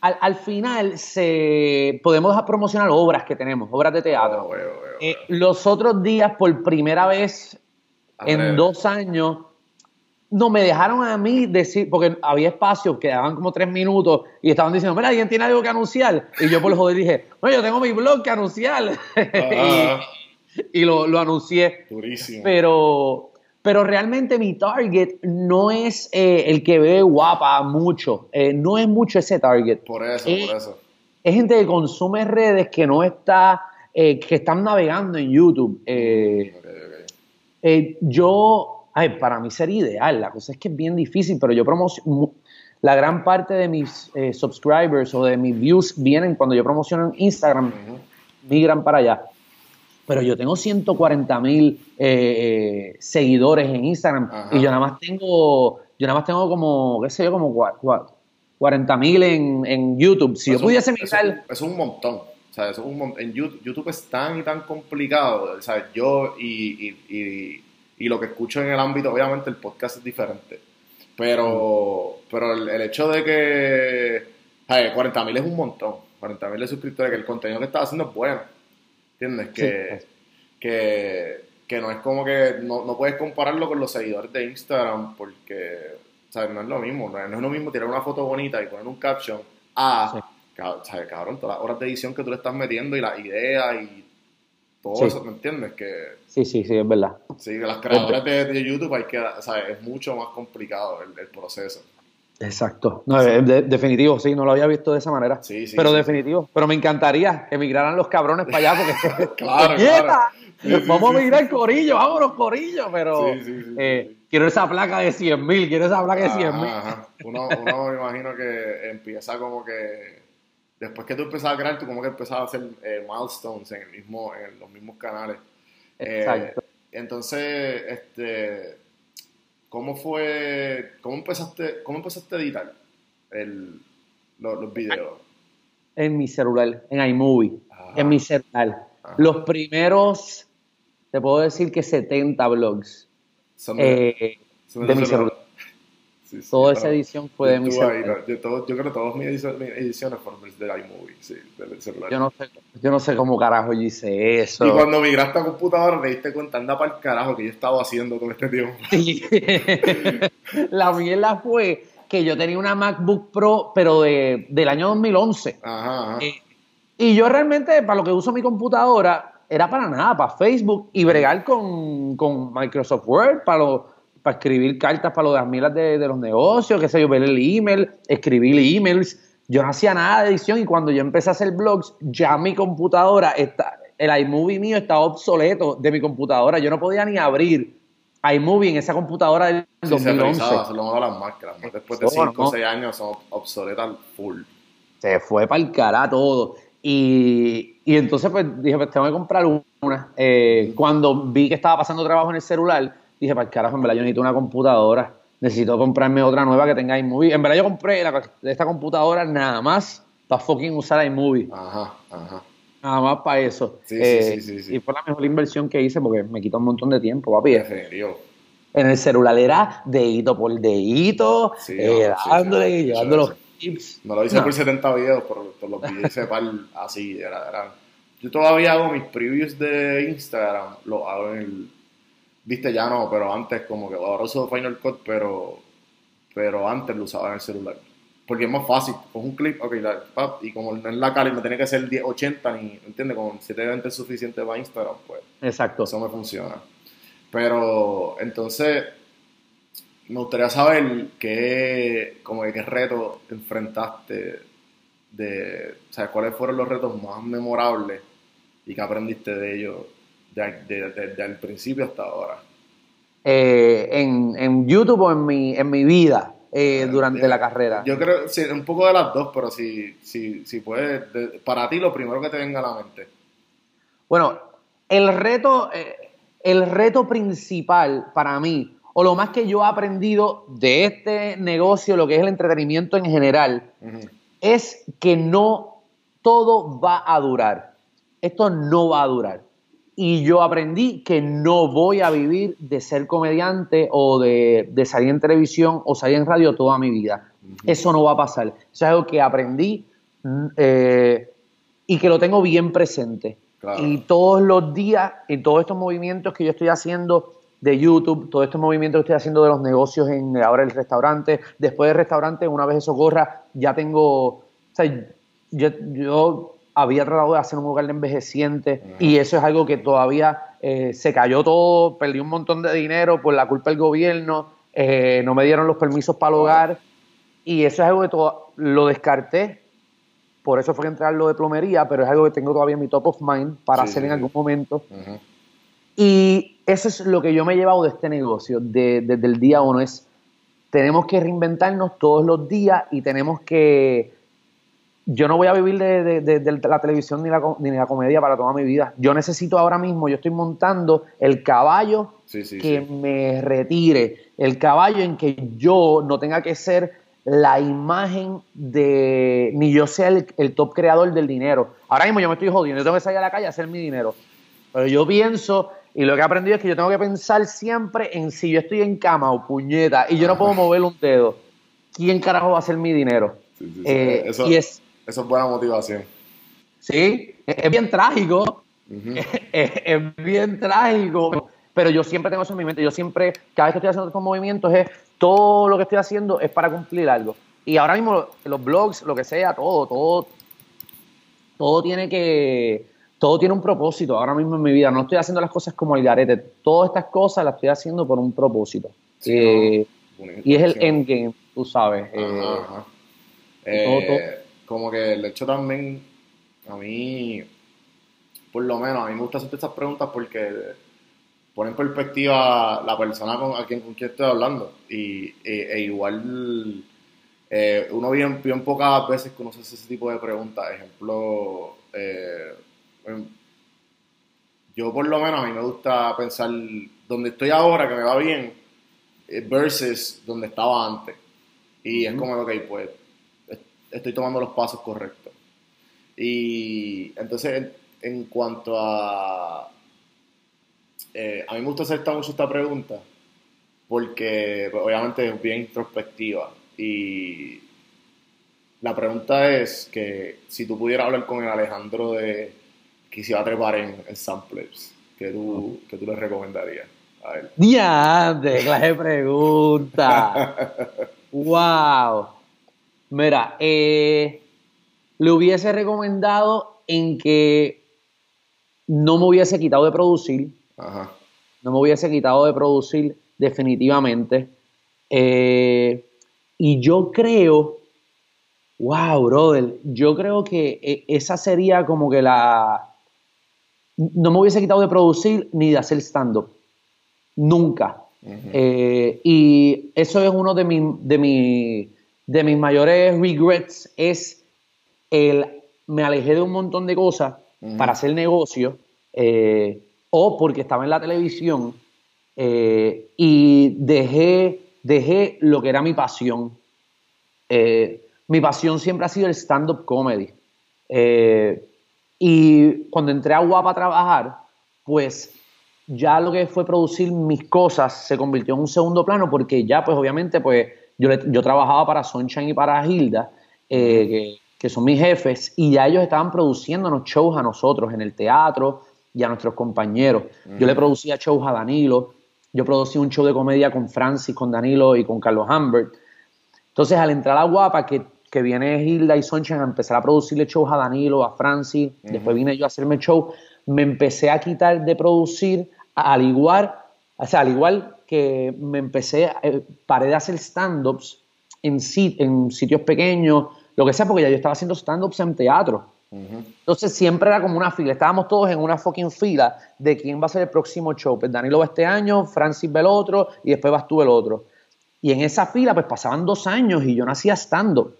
Al, al, final se podemos promocionar obras que tenemos, obras de teatro. Oh, eh, los otros días, por primera vez en dos años, no me dejaron a mí decir, porque había espacios que daban como tres minutos y estaban diciendo, mira, ¿alguien tiene algo que anunciar? Y yo por joder dije, bueno, yo tengo mi blog que anunciar. y, lo, lo, anuncié. Durísimo. Pero, pero realmente mi target no es eh, el que ve guapa mucho. Eh, no es mucho ese target. Por eso, por eso. Es gente que consume redes que no está, eh, que están navegando en YouTube. yo Ay, para mí sería ideal. La cosa es que es bien difícil, pero yo promociono. La gran parte de mis eh, subscribers o de mis views vienen cuando yo promociono en Instagram, migran para allá. Pero yo tengo 140 mil eh, seguidores en Instagram y yo nada más tengo, yo nada más tengo como, qué sé yo, como 40 mil en, en, YouTube. Si yo pudiese migrar... Es un montón. O sea, es un, en YouTube, YouTube es tan y tan complicado. O sea, yo y y lo que escucho en el ámbito, obviamente el podcast es diferente. Pero, pero el, hecho de que 40.000 es un montón, 40.000 de suscriptores, que el contenido que estás haciendo es bueno. ¿Entiendes? Que, que, no es como que no, puedes compararlo con los seguidores de Instagram porque ¿sabes? no es lo mismo. No es, lo mismo tirar una foto bonita y poner un caption a, cabrón, todas las horas de edición que tú le estás metiendo y las ideas y todo eso, ¿me entiendes? Que, sí, sí, sí, es verdad. Sí, que las creadoras de, YouTube hay que, o sea, es mucho más complicado el, proceso. Exacto. No, definitivo, sí, no lo había visto de esa manera. Sí, sí. Pero definitivo. Pero me encantaría que emigraran los cabrones para allá porque. claro, claro. Vamos a migrar corillo, vámonos corillo, pero eh, quiero esa placa de 100 mil, quiero esa placa de 100 mil. Uno, uno me imagino que empieza como que después que tú empezabas a crear, tú como que empezabas a hacer eh, milestones en, el mismo, en los mismos canales. Eh, Exacto. entonces, este, ¿cómo fue, cómo empezaste, cómo empezaste a editar el, los, videos? En mi celular, en iMovie, en mi celular. Los primeros, te puedo decir que 70 blogs de, eh, de mi celular. Toda esa edición fue de mi celular. Yo, yo, creo que todas mis ediciones fueron de iMovie, sí, del celular. Yo no, sé, yo no sé cómo carajo yo hice eso. Y cuando migraste a computadora te diste cuenta, anda para el carajo que yo estaba haciendo todo este tiempo. Sí. la mierda fue que yo tenía una MacBook Pro, pero de, del año 2011. Ajá, ajá. Eh, y yo realmente, para lo que uso mi computadora, era para nada, para Facebook y bregar con, con Microsoft Word, para los para escribir cartas para lo de las milas de, los negocios, qué sé yo, ver el email, escribir emails. Yo no hacía nada de edición y cuando yo empecé a hacer blogs, ya mi computadora, está, el iMovie mío estaba obsoleto de mi computadora. Yo no podía ni abrir iMovie en esa computadora del sí, 2011. Se, se lo las máquinas. Después de 5 o 6 años son obsoletas full. Se fue para el cara todo. Y, y, entonces pues dije, pues tengo que comprar una. Eh, cuando vi que estaba pasando trabajo en el celular, dije, para el carajo, en verdad yo necesito una computadora, necesito comprarme otra nueva que tenga iMovie. En verdad yo compré esta computadora nada más para fucking usar iMovie. Ajá, ajá. Nada más para eso. Sí, sí, sí, sí, Y fue la mejor inversión que hice porque me quitó un montón de tiempo, papi. En serio. En el celular era dedito por dedito, eh, dándole, llevándolo. tips. No lo hice por 70 videos, pero los videos hice par así. Era, era. Yo todavía hago mis previews de Instagram, lo hago en el. Viste, ya no, pero antes como que ahora uso Final Cut, pero, pero antes lo usaba en el celular. Porque es más fácil, con un clip, ok, la, pap, y como en la cara no tiene que ser 10, 80 ni, ¿entiendes? Con 720 es suficiente para Instagram, pues. Exacto. Eso me funciona. Pero entonces, me gustaría saber qué, como que qué reto enfrentaste, de, o sea, cuáles fueron los retos más memorables y qué aprendiste de ellos desde el principio hasta ahora. Eh, en, en, YouTube o en mi, en mi vida eh, eh, durante la carrera. Yo creo, sí, un poco de las dos, pero si, si, si puedes, para ti lo primero que te venga a la mente. Bueno, el reto, el reto principal para mí o lo más que yo he aprendido de este negocio, lo que es el entretenimiento en general, es que no todo va a durar. Esto no va a durar. Y yo aprendí que no voy a vivir de ser comediante o de, salir en televisión o salir en radio toda mi vida. Eso no va a pasar. Eso es algo que aprendí mm, eh, y que lo tengo bien presente. Y todos los días, en todos estos movimientos que yo estoy haciendo, de YouTube, todo este movimiento que estoy haciendo de los negocios en ahora el restaurante, después del restaurante, una vez eso corra, ya tengo, o sea, yo, había tratado de hacer un lugar de envejeciente y eso es algo que todavía eh, se cayó todo, perdí un montón de dinero por la culpa del gobierno, eh, no me dieron los permisos para el hogar y eso es algo que todo, lo descarté, por eso fue que entrar lo de plomería, pero es algo que tengo todavía en mi top of mind para hacer en algún momento. Y eso es lo que yo me he llevado de este negocio desde el día uno, es tenemos que reinventarnos todos los días y tenemos que... Yo no voy a vivir de, la televisión ni la, ni la, comedia para toda mi vida. Yo necesito ahora mismo, yo estoy montando el caballo que me retire, el caballo en que yo no tenga que ser la imagen de, ni yo sea el, el, top creador del dinero. Ahora mismo yo me estoy jodiendo, yo tengo que salir a la calle a hacer mi dinero. Pero yo pienso y lo que he aprendido es que yo tengo que pensar siempre en si yo estoy en cama o puñeta y yo no puedo mover un dedo, ¿quién carajo va a hacer mi dinero? Eh, eso, es, eso, es, buena motivación. Sí, es, bien trágico. es, bien trágico. Pero yo siempre tengo eso en mi mente. Yo siempre, cada vez que estoy haciendo estos movimientos, es todo lo que estoy haciendo es para cumplir algo. Y ahora mismo los blogs, lo que sea, todo, todo, todo tiene que todo tiene un propósito ahora mismo en mi vida. No estoy haciendo las cosas como el garete. Todas estas cosas las estoy haciendo por un propósito. Eh, y es el endgame, tú sabes. Eh, eh, como que el hecho también, a mí, por lo menos, a mí me gusta hacerte estas preguntas porque pone en perspectiva la persona con, a quien, con quien estoy hablando. Y e, e igual, uno bien, bien pocas veces conoce ese tipo de preguntas. Ejemplo, Em, yo por lo menos a mí me gusta pensar donde estoy ahora, que me va bien, eh, versus donde estaba antes. Y es como, ok, pues estoy tomando los pasos correctos. Y entonces, en, cuanto a... Eh, a mí me gusta hacer mucho esta pregunta porque pues, obviamente es bien introspectiva y la pregunta es que si tú pudieras hablar con el Alejandro de quisiera trepar en, en samplers, ¿qué tú, que tú le recomendarías a él? ¡Diante! clase pregunta! ¡Wow! Mira, eh, le hubiese recomendado en que no me hubiese quitado de producir. Ajá. No me hubiese quitado de producir definitivamente. Eh, y yo creo, wow, brother, yo creo que eh, esa sería como que la, no me hubiese quitado de producir ni de hacer stand-up. Nunca. Eh, y eso es uno de, de, de mis mayores regrets, es el, me alejé de un montón de cosas para hacer negocio, eh, o porque estaba en la televisión eh, y dejé, dejé lo que era mi pasión. mi pasión siempre ha sido el stand-up comedy. Y cuando entré a Guapa a trabajar, pues ya lo que fue producir mis cosas se convirtió en un segundo plano porque ya pues obviamente pues yo, yo trabajaba para Sunshine y para Hilda que, que, son mis jefes, y ya ellos estaban produciéndonos shows a nosotros en el teatro y a nuestros compañeros. Yo le producía shows a Danilo, yo producí un show de comedia con Francis, con Danilo y con Carlos Humbert. Entonces, al entrar a Guapa, que, que viene Hilda y Sonchen a empezar a producirle shows a Danilo, a Francis, después vine yo a hacerme show, me empecé a quitar de producir, al igual, o sea, al igual que me empecé, eh, paré de hacer stand-ups en, en sitios pequeños, lo que sea, porque ya yo estaba haciendo stand-ups en teatro. Entonces siempre era como una fila, estábamos todos en una fucking fila de quién va a ser el próximo show. Pues Danilo va este año, Francis va el otro y después vas tú el otro. Y en esa fila pues pasaban dos años y yo no hacía stand-up.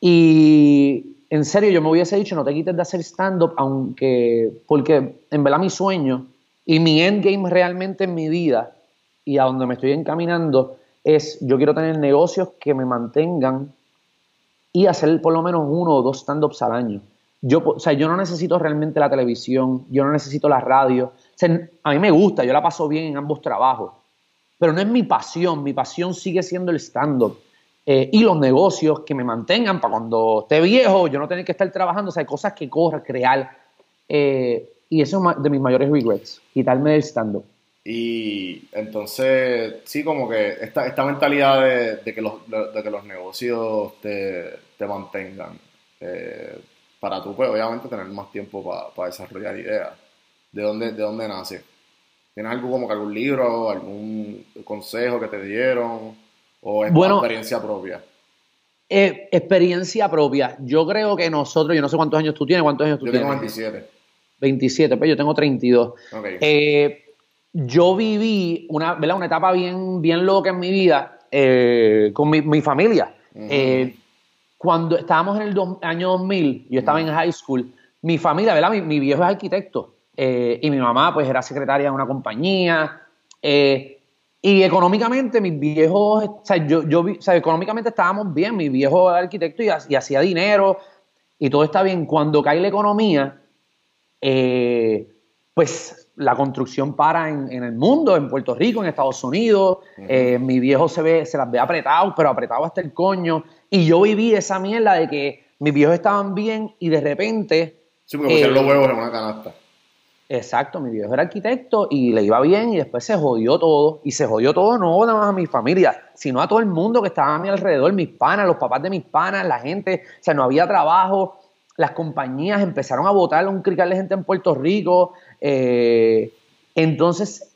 Y en serio yo me hubiese dicho no te quites de hacer stand-up, aunque, porque en verdad mi sueño y mi endgame realmente en mi vida y a donde me estoy encaminando es yo quiero tener negocios que me mantengan y hacer por lo menos uno o dos stand-ups al año. Yo, o sea, yo no necesito realmente la televisión, yo no necesito la radio. a mí me gusta, yo la paso bien en ambos trabajos, pero no es mi pasión, mi pasión sigue siendo el stand-up. Eh, y los negocios que me mantengan para cuando esté viejo, yo no tener que estar trabajando, o sea, hay cosas que correr, crear. Eh, y eso es de mis mayores regrets, quitarme del stand-up. Y entonces, sí, como que esta, esta mentalidad de, que los, de, que los negocios te, te mantengan, eh, para tú, pues, obviamente, tener más tiempo para desarrollar ideas. ¿De dónde, ¿De dónde nace? ¿Tienes algo como que algún libro, algún consejo que te dieron? ¿O es bueno, experiencia propia? Eh, experiencia propia. Yo creo que nosotros, yo no sé cuántos años tú tienes, cuántos años tú yo tienes. Yo tengo 27. 27, pues yo tengo 32. Okay. Eh, yo viví una, una etapa bien, bien loca en mi vida eh, con mi, familia. Eh, cuando estábamos en el año 2000, yo estaba en high school, mi familia, ¿verdad? Mi, viejo es arquitecto eh, y mi mamá pues era secretaria de una compañía. y económicamente mis viejos, o sea, yo, yo, o sea, económicamente estábamos bien, mi viejo era arquitecto y, y hacía dinero y todo está bien. Cuando cae la economía, pues la construcción para en, el mundo, en Puerto Rico, en Estados Unidos. Eh, mi viejo se ve, se las ve apretado, pero apretado hasta el coño. Y yo viví esa mierda de que mis viejos estaban bien y de repente. Sí, porque pusieron los huevos en una canasta. Exacto, mi viejo era arquitecto y le iba bien y después se jodió todo. Y se jodió todo no nada más a mi familia, sino a todo el mundo que estaba a mi alrededor, mis panas, los papás de mis panas, la gente. O sea, no había trabajo las compañías empezaron a votar un crical de gente en Puerto Rico. Eh, entonces,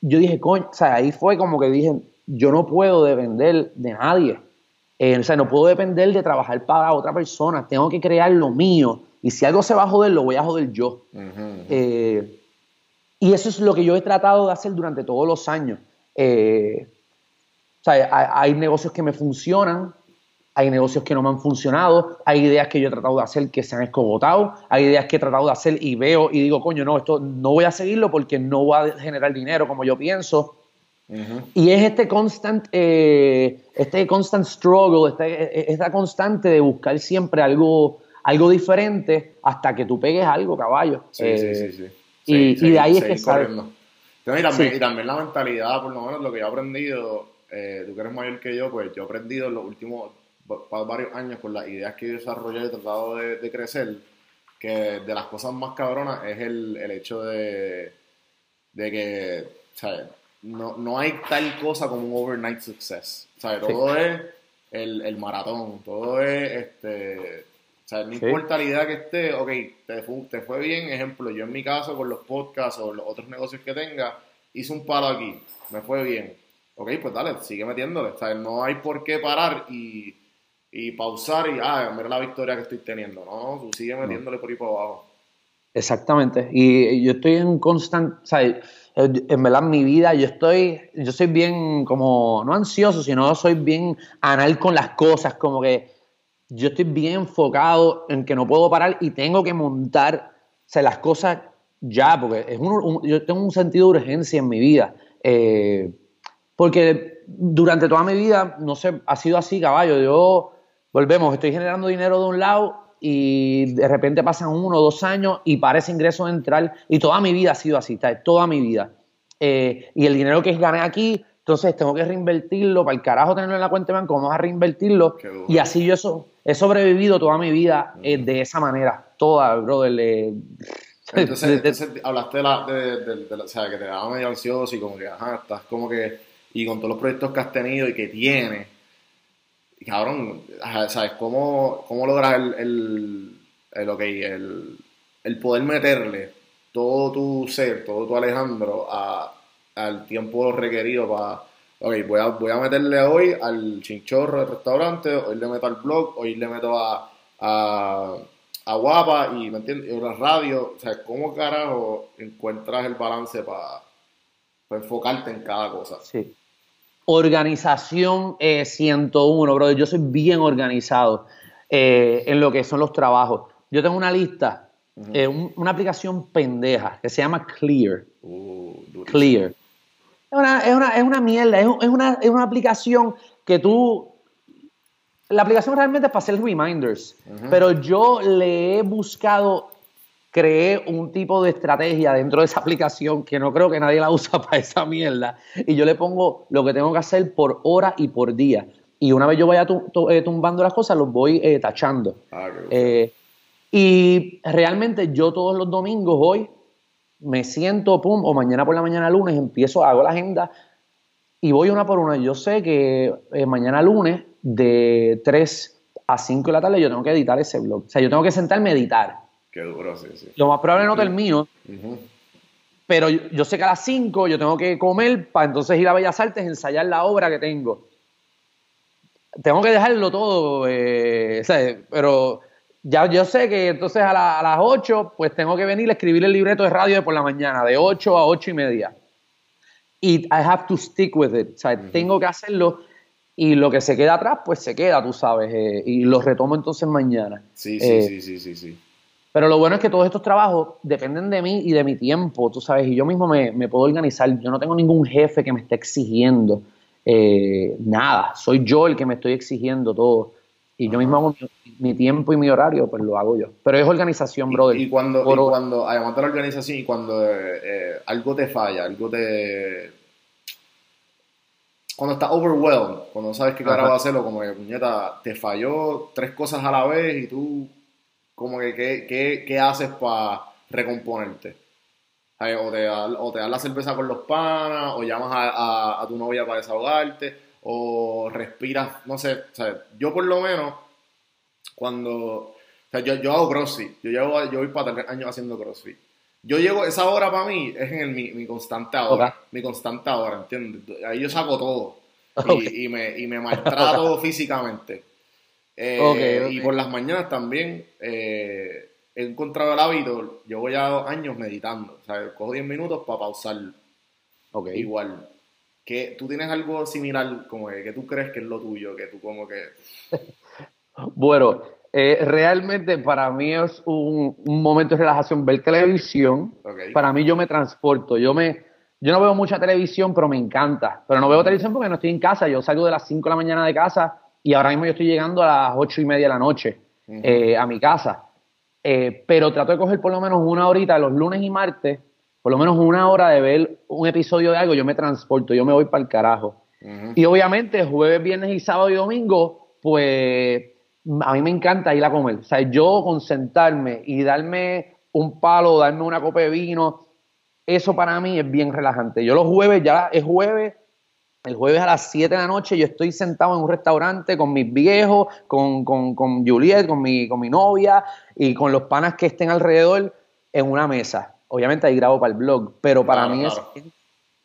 yo dije, coño, o sea, ahí fue como que dije, yo no puedo depender de nadie. Eh, o sea, no puedo depender de trabajar para otra persona. Tengo que crear lo mío. Y si algo se va a joder, lo voy a joder yo. Eh, y eso es lo que yo he tratado de hacer durante todos los años. o sea, hay, hay negocios que me funcionan, hay negocios que no me han funcionado, hay ideas que yo he tratado de hacer que se han escobotado, hay ideas que he tratado de hacer y veo y digo, coño, no, esto no voy a seguirlo porque no va a generar dinero como yo pienso. Y es este constant, eh, este constant struggle, este, esta constante de buscar siempre algo, algo diferente hasta que tú pegues algo, caballo. Sí, sí, sí, sí. Y, de ahí es que sale. Y también, y también la mentalidad, por lo menos lo que yo he aprendido, eh, tú que eres mayor que yo, pues yo he aprendido en los últimos varios años con las ideas que he desarrollado y he tratado de, crecer, que de las cosas más cabronas es el, el hecho de, de que, ¿sabes? No, no hay tal cosa como un overnight success. ¿sabes? Todo es el, el, maratón, todo es, este, o no importa la idea que esté, ok, te fue, te fue bien, ejemplo, yo en mi caso con los podcasts o los otros negocios que tenga, hice un palo aquí, me fue bien. Ok, pues dale, sigue metiéndole. ¿sabes? No hay por qué parar y y pausar y, ah, mira la victoria que estoy teniendo, ¿no? Tú sigue metiéndole por ahí por abajo. Exactamente. Y yo estoy en constante, o sea, en verdad mi vida yo estoy, yo soy bien como, no ansioso, sino soy bien anal con las cosas, como que yo estoy bien enfocado en que no puedo parar y tengo que montar, o sea, las cosas ya, porque es un, yo tengo un sentido de urgencia en mi vida. Eh, porque durante toda mi vida, no sé, ha sido así, caballo. Yo volvemos, estoy generando dinero de un lado y de repente pasan uno o dos años y parece ingreso de entrar y toda mi vida ha sido así, toda mi vida. Eh, y el dinero que gané aquí, Entonces tengo que reinvertirlo, para el carajo tenerlo en la cuenta de banco, vamos a reinvertirlo. Y así yo eso, he sobrevivido toda mi vida eh, de esa manera, toda, brother. Eh, entonces, hablaste de la, de, o sea, que te daba medio ansioso y como que, ajá, estás como que, y con todos los proyectos que has tenido y que tienes, cabrón, ¿sabes? ¿Cómo, cómo logras el, el, el, okay, el, el poder meterle todo tu ser, todo tu Alejandro a, al tiempo requerido para, ok, voy a, voy a meterle hoy al chinchorro del restaurante, hoy le meto al blog, hoy le meto a, a a Guapa y, ¿me entiendes? la radio. Sea, ¿cómo carajo encuentras el balance para enfocarte en cada cosa? Sí. Organización 101, bro. Yo soy bien organizado eh, en lo que son los trabajos. Yo tengo una lista, eh, una aplicación pendeja que se llama Clear. Uh, Clear. Es una, es una, es una mierda, es, una, es una aplicación que tú la aplicación realmente es para hacer reminders, pero yo le he buscado, creé un tipo de estrategia dentro de esa aplicación que no creo que nadie la usa para esa mierda. Y yo le pongo lo que tengo que hacer por hora y por día. Y una vez yo vaya eh, tumbando las cosas, los voy eh, tachando. Ah, eh, y realmente yo todos los domingos hoy me siento, pum, o mañana por la mañana lunes empiezo, hago la agenda y voy una por una. Yo sé que mañana lunes de 3 a 5 de la tarde yo tengo que editar ese blog. O sea, yo tengo que sentarme a editar. Qué duro, sí, sí. Lo más probable no termino. Pero yo, sé que a las 5 yo tengo que comer para entonces ir a Bellas Artes, ensayar la obra que tengo. Tengo que dejarlo todo, eh, pero ya yo sé que entonces a, las 8 pues tengo que venir a escribir el libreto de radio de por la mañana, de 8 a 8 y media. Y I have to stick with it. O sea, tengo que hacerlo y lo que se queda atrás, pues se queda, tú sabes, eh, y lo retomo entonces mañana. Sí, sí, eh, sí, sí, sí, sí. Pero lo bueno es que todos estos trabajos dependen de mí y de mi tiempo, tú sabes, y yo mismo me, puedo organizar. Yo no tengo ningún jefe que me esté exigiendo eh, nada, soy yo el que me estoy exigiendo todo. Y yo mismo hago mi, tiempo y mi horario, pues lo hago yo. Pero es organización, brother. Y, cuando, y cuando, además de la organización, y cuando algo te falla, algo te, cuando estás overwhelmed, cuando no sabes qué cara va a hacerlo, como que, puñeta, te falló tres cosas a la vez y tú, como que, ¿qué, qué, haces para recomponerte? O te, o te das la cerveza con los panas, o llamas a, tu novia para desahogarte, o respiras, no sé, sea, yo por lo menos, cuando, o sea, yo, yo hago CrossFit, yo, llevo, yo voy para tres años haciendo CrossFit yo llego, esa hora para mí es en el, mi, mi constante ahora, mi constante ahora, ¿entiendes? Ahí yo saco todo y, y, me, y me maltrato físicamente. Eh, y por las mañanas también eh, he encontrado el hábito, llevo ya años meditando, o sea, cojo 10 minutos para pausar. Igual, que tú tienes algo similar, como que, que tú crees que es lo tuyo, que tú como que... bueno, eh, realmente para mí es un, momento de relajación ver televisión. Para mí yo me transporto, yo me yo no veo mucha televisión, pero me encanta. Pero no veo televisión porque no estoy en casa. Yo salgo de las 5 de la mañana de casa y ahora mismo yo estoy llegando a las 8 y media de la noche eh, a mi casa. Eh, pero trato de coger por lo menos una horita los lunes y martes, por lo menos una hora de ver un episodio de algo. Yo me transporto, yo me voy para el carajo. Y obviamente jueves, viernes y sábado y domingo, pues a mí me encanta ir a comer. O sea, yo concentrarme y darme un palo, darme una copa de vino, eso para mí es bien relajante. Yo los jueves, ya es jueves, el jueves a las 7 de la noche yo estoy sentado en un restaurante con mis viejos, con, con, con Juliet, con mi, con mi novia y con los panas que estén alrededor en una mesa. Obviamente ahí grabo para el blog, pero para, mí, Es,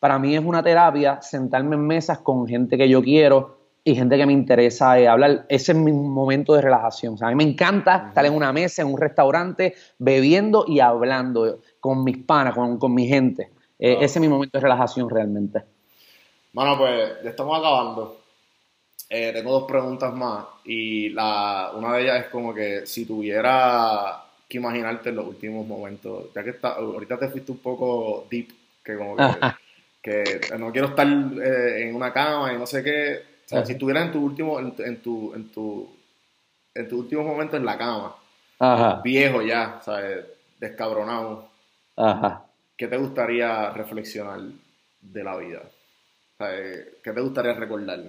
para mí es una terapia sentarme en mesas con gente que yo quiero, y gente que me interesa eh, hablar. Ese es mi momento de relajación. O sea, a mí me encanta estar en una mesa, en un restaurante, bebiendo y hablando con mis panas, con, mi gente. Eh, ese es mi momento de relajación realmente. Bueno, pues ya estamos acabando. Eh, tengo dos preguntas más y la, una de ellas es como que si tuviera que imaginarte en los últimos momentos, ya que está, ahorita te fuiste un poco deep, que como que, no quiero estar en una cama y no sé qué, o sea, si estuvieras en tu último, en, tu, en tu, en tu último momento en la cama, viejo ya, ¿sabes? Descabronado. Ajá. ¿Qué te gustaría reflexionar de la vida? ¿Qué te gustaría recordar?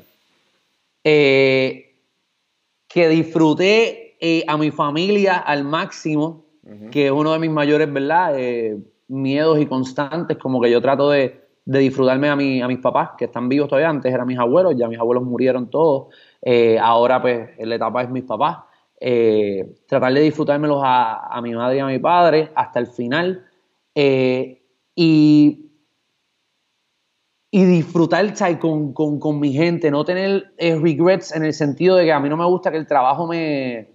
Eh, que disfruté eh, a mi familia al máximo, que es uno de mis mayores, ¿verdad? Eh, miedos y constantes, como que yo trato de, disfrutarme a, mi, a mis papás, que están vivos todavía, antes eran mis abuelos, ya mis abuelos murieron todos, ahora pues la etapa es mis papás. tratar de disfrutármelos a, a, mi madre y a mi padre hasta el final. y y disfrutar con, con, mi gente, no tener eh, regrets en el sentido de que a mí no me gusta que el trabajo me,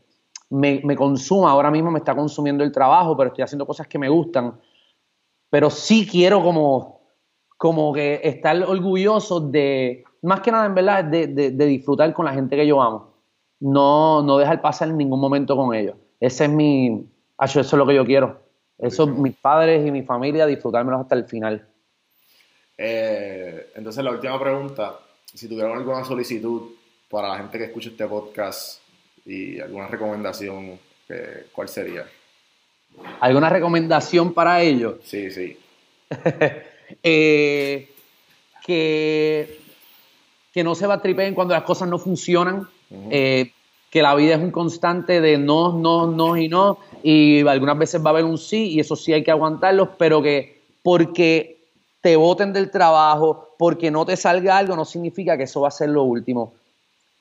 me, consuma. Ahora mismo me está consumiendo el trabajo, pero estoy haciendo cosas que me gustan. Pero sí quiero como, como que estar orgulloso de, más que nada en verdad, de, de, disfrutar con la gente que yo amo. No, no dejar pasar en ningún momento con ellos. Ese es mi, eso es lo que yo quiero. Eso, mis padres y mi familia, disfrutármelos hasta el final. Eh, entonces, la última pregunta, si tuvieran alguna solicitud para la gente que escucha este podcast y alguna recomendación, eh, ¿cuál sería? ¿Alguna recomendación para ellos? Sí, sí. Eh, que, que no se va a tripeen cuando las cosas no funcionan. que la vida es un constante de no, no, no y no. Y algunas veces va a haber un sí, y eso sí hay que aguantarlo, pero que porque te voten del trabajo, porque no te salga algo, no significa que eso va a ser lo último.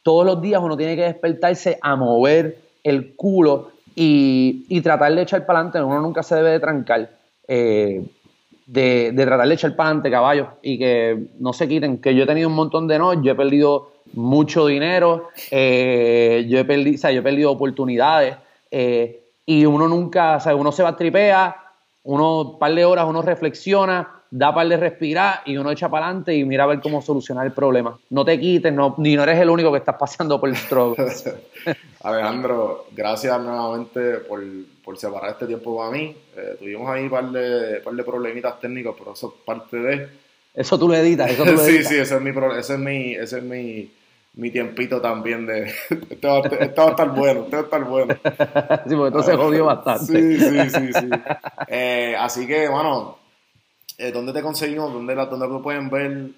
Todos los días uno tiene que despertarse a mover el culo y, tratar de echar para adelante. Uno nunca se debe de trancar. Eh, de, tratar de echar para adelante, caballos, y que no se quiten. Que yo he tenido un montón de no, yo he perdido mucho dinero, eh, yo, he perdido, o sea, yo he perdido oportunidades, eh, y uno nunca, o sea, uno se va a tripear, uno un par de horas, uno reflexiona, da par de respirar y uno echa para adelante y mira a ver cómo solucionar el problema. No te quites, no, ni no eres el único que estás pasando por el struggles. Alejandro, gracias nuevamente por, por, separar este tiempo para mí. Eh, tuvimos ahí un par de, par de problemitas técnicos, pero eso es parte de... Eso tú lo editas, eso tú lo editas. sí, sí, ese es mi, ese es mi, ese es mi, mi tiempito también de... Este va, este va, a estar bueno, este va a estar bueno. sí, porque entonces jodió bastante. Sí, sí, sí, sí. Eh, así que, bueno, eh, ¿dónde te conseguimos? ¿Dónde, la, dónde pueden ver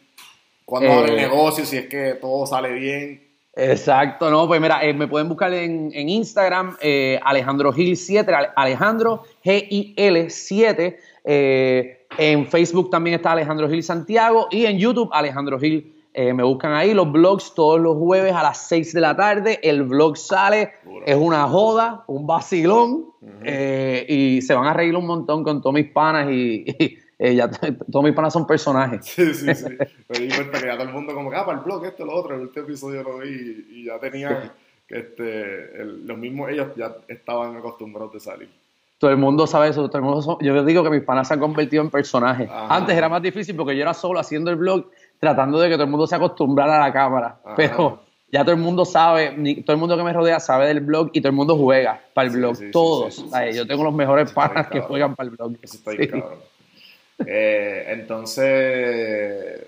cuando abre el eh, negocio? Si es que todo sale bien. Exacto, no, pues mira, eh, me pueden buscar en, Instagram, Alejandro Gil 7, Alejandro G-I-L 7. en Facebook también está Alejandro Gil Santiago y en YouTube Alejandro Gil. me buscan ahí los blogs todos los jueves a las 6 de la tarde. El blog sale, es una joda, un vacilón y se van a reír un montón con todos mis panas y eh, ya todos mis panas son personajes. Sí, sí, sí. Me di cuenta que ya todo el mundo como ah, para el blog, esto, lo otro, el último episodio lo vi y ya tenían que este, los mismos, ellos ya estaban acostumbrados de salir. Todo el mundo sabe eso, todo el mundo yo digo que mis panas se han convertido en personajes. Antes era más difícil porque yo era solo haciendo el blog, tratando de que todo el mundo se acostumbrara a la cámara. Pero ya todo el mundo sabe, todo el mundo que me rodea sabe del blog y todo el mundo juega para el blog. Todos. yo tengo los mejores panas que juegan para el blog. Eso está cabrón. Eh, entonces,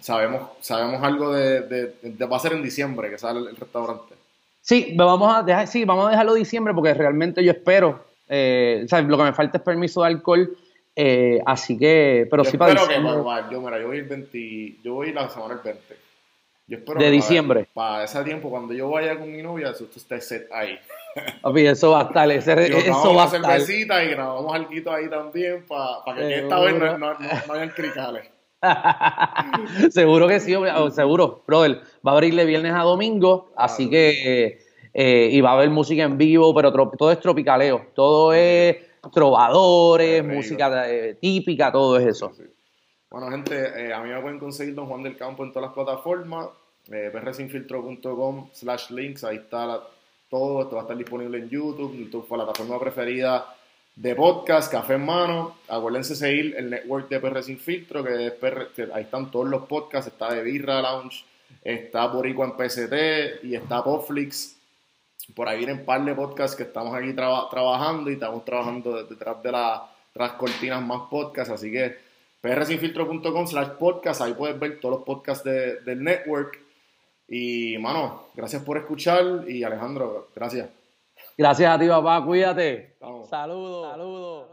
sabemos, sabemos algo de, Va a ser en diciembre que sale el, restaurante. Sí, vamos a dejar, sí, vamos a dejarlo diciembre porque realmente yo espero. Eh, lo que me falta es permiso de alcohol. Eh, así que, pero sí para diciembre. yo, mira, yo voy el 20, yo voy la semana del 20. Yo espero de diciembre. Para, ese tiempo, cuando yo vaya con mi novia, eso esté set ahí. Papi, eso va a estar, ese, eso va a estar. cervecita y grabamos algo ahí también para que esta vez no, no, no, hayan cricales. seguro que sí, oh, seguro, brother. Va a abrirle viernes a domingo, así que. Eh, y va a haber música en vivo, pero todo es tropicaleo. Todo es trovadores, música eh, típica, todo es eso. Bueno, gente, eh, a mí me pueden conseguir Don Juan del Campo en todas las plataformas. Prsinfiltro.com slash links, ahí está la todo esto va a estar disponible en YouTube, tu plataforma preferida de podcast, Café en Mano. Acuérdense seguir el network de PR Sin Filtro, que es PR, ahí están todos los podcasts. Está de Birra Lounge, está Boricua en PCT y está Popflix. Por ahí vienen par de podcasts que estamos aquí trabajando y estamos trabajando detrás de las cortinas más podcasts. Así que prsinfiltro.com slash podcast, ahí puedes ver todos los podcasts del network. Y, mano, gracias por escuchar y Alejandro, gracias. Gracias a ti, papá, cuídate. Saludos. Saludos.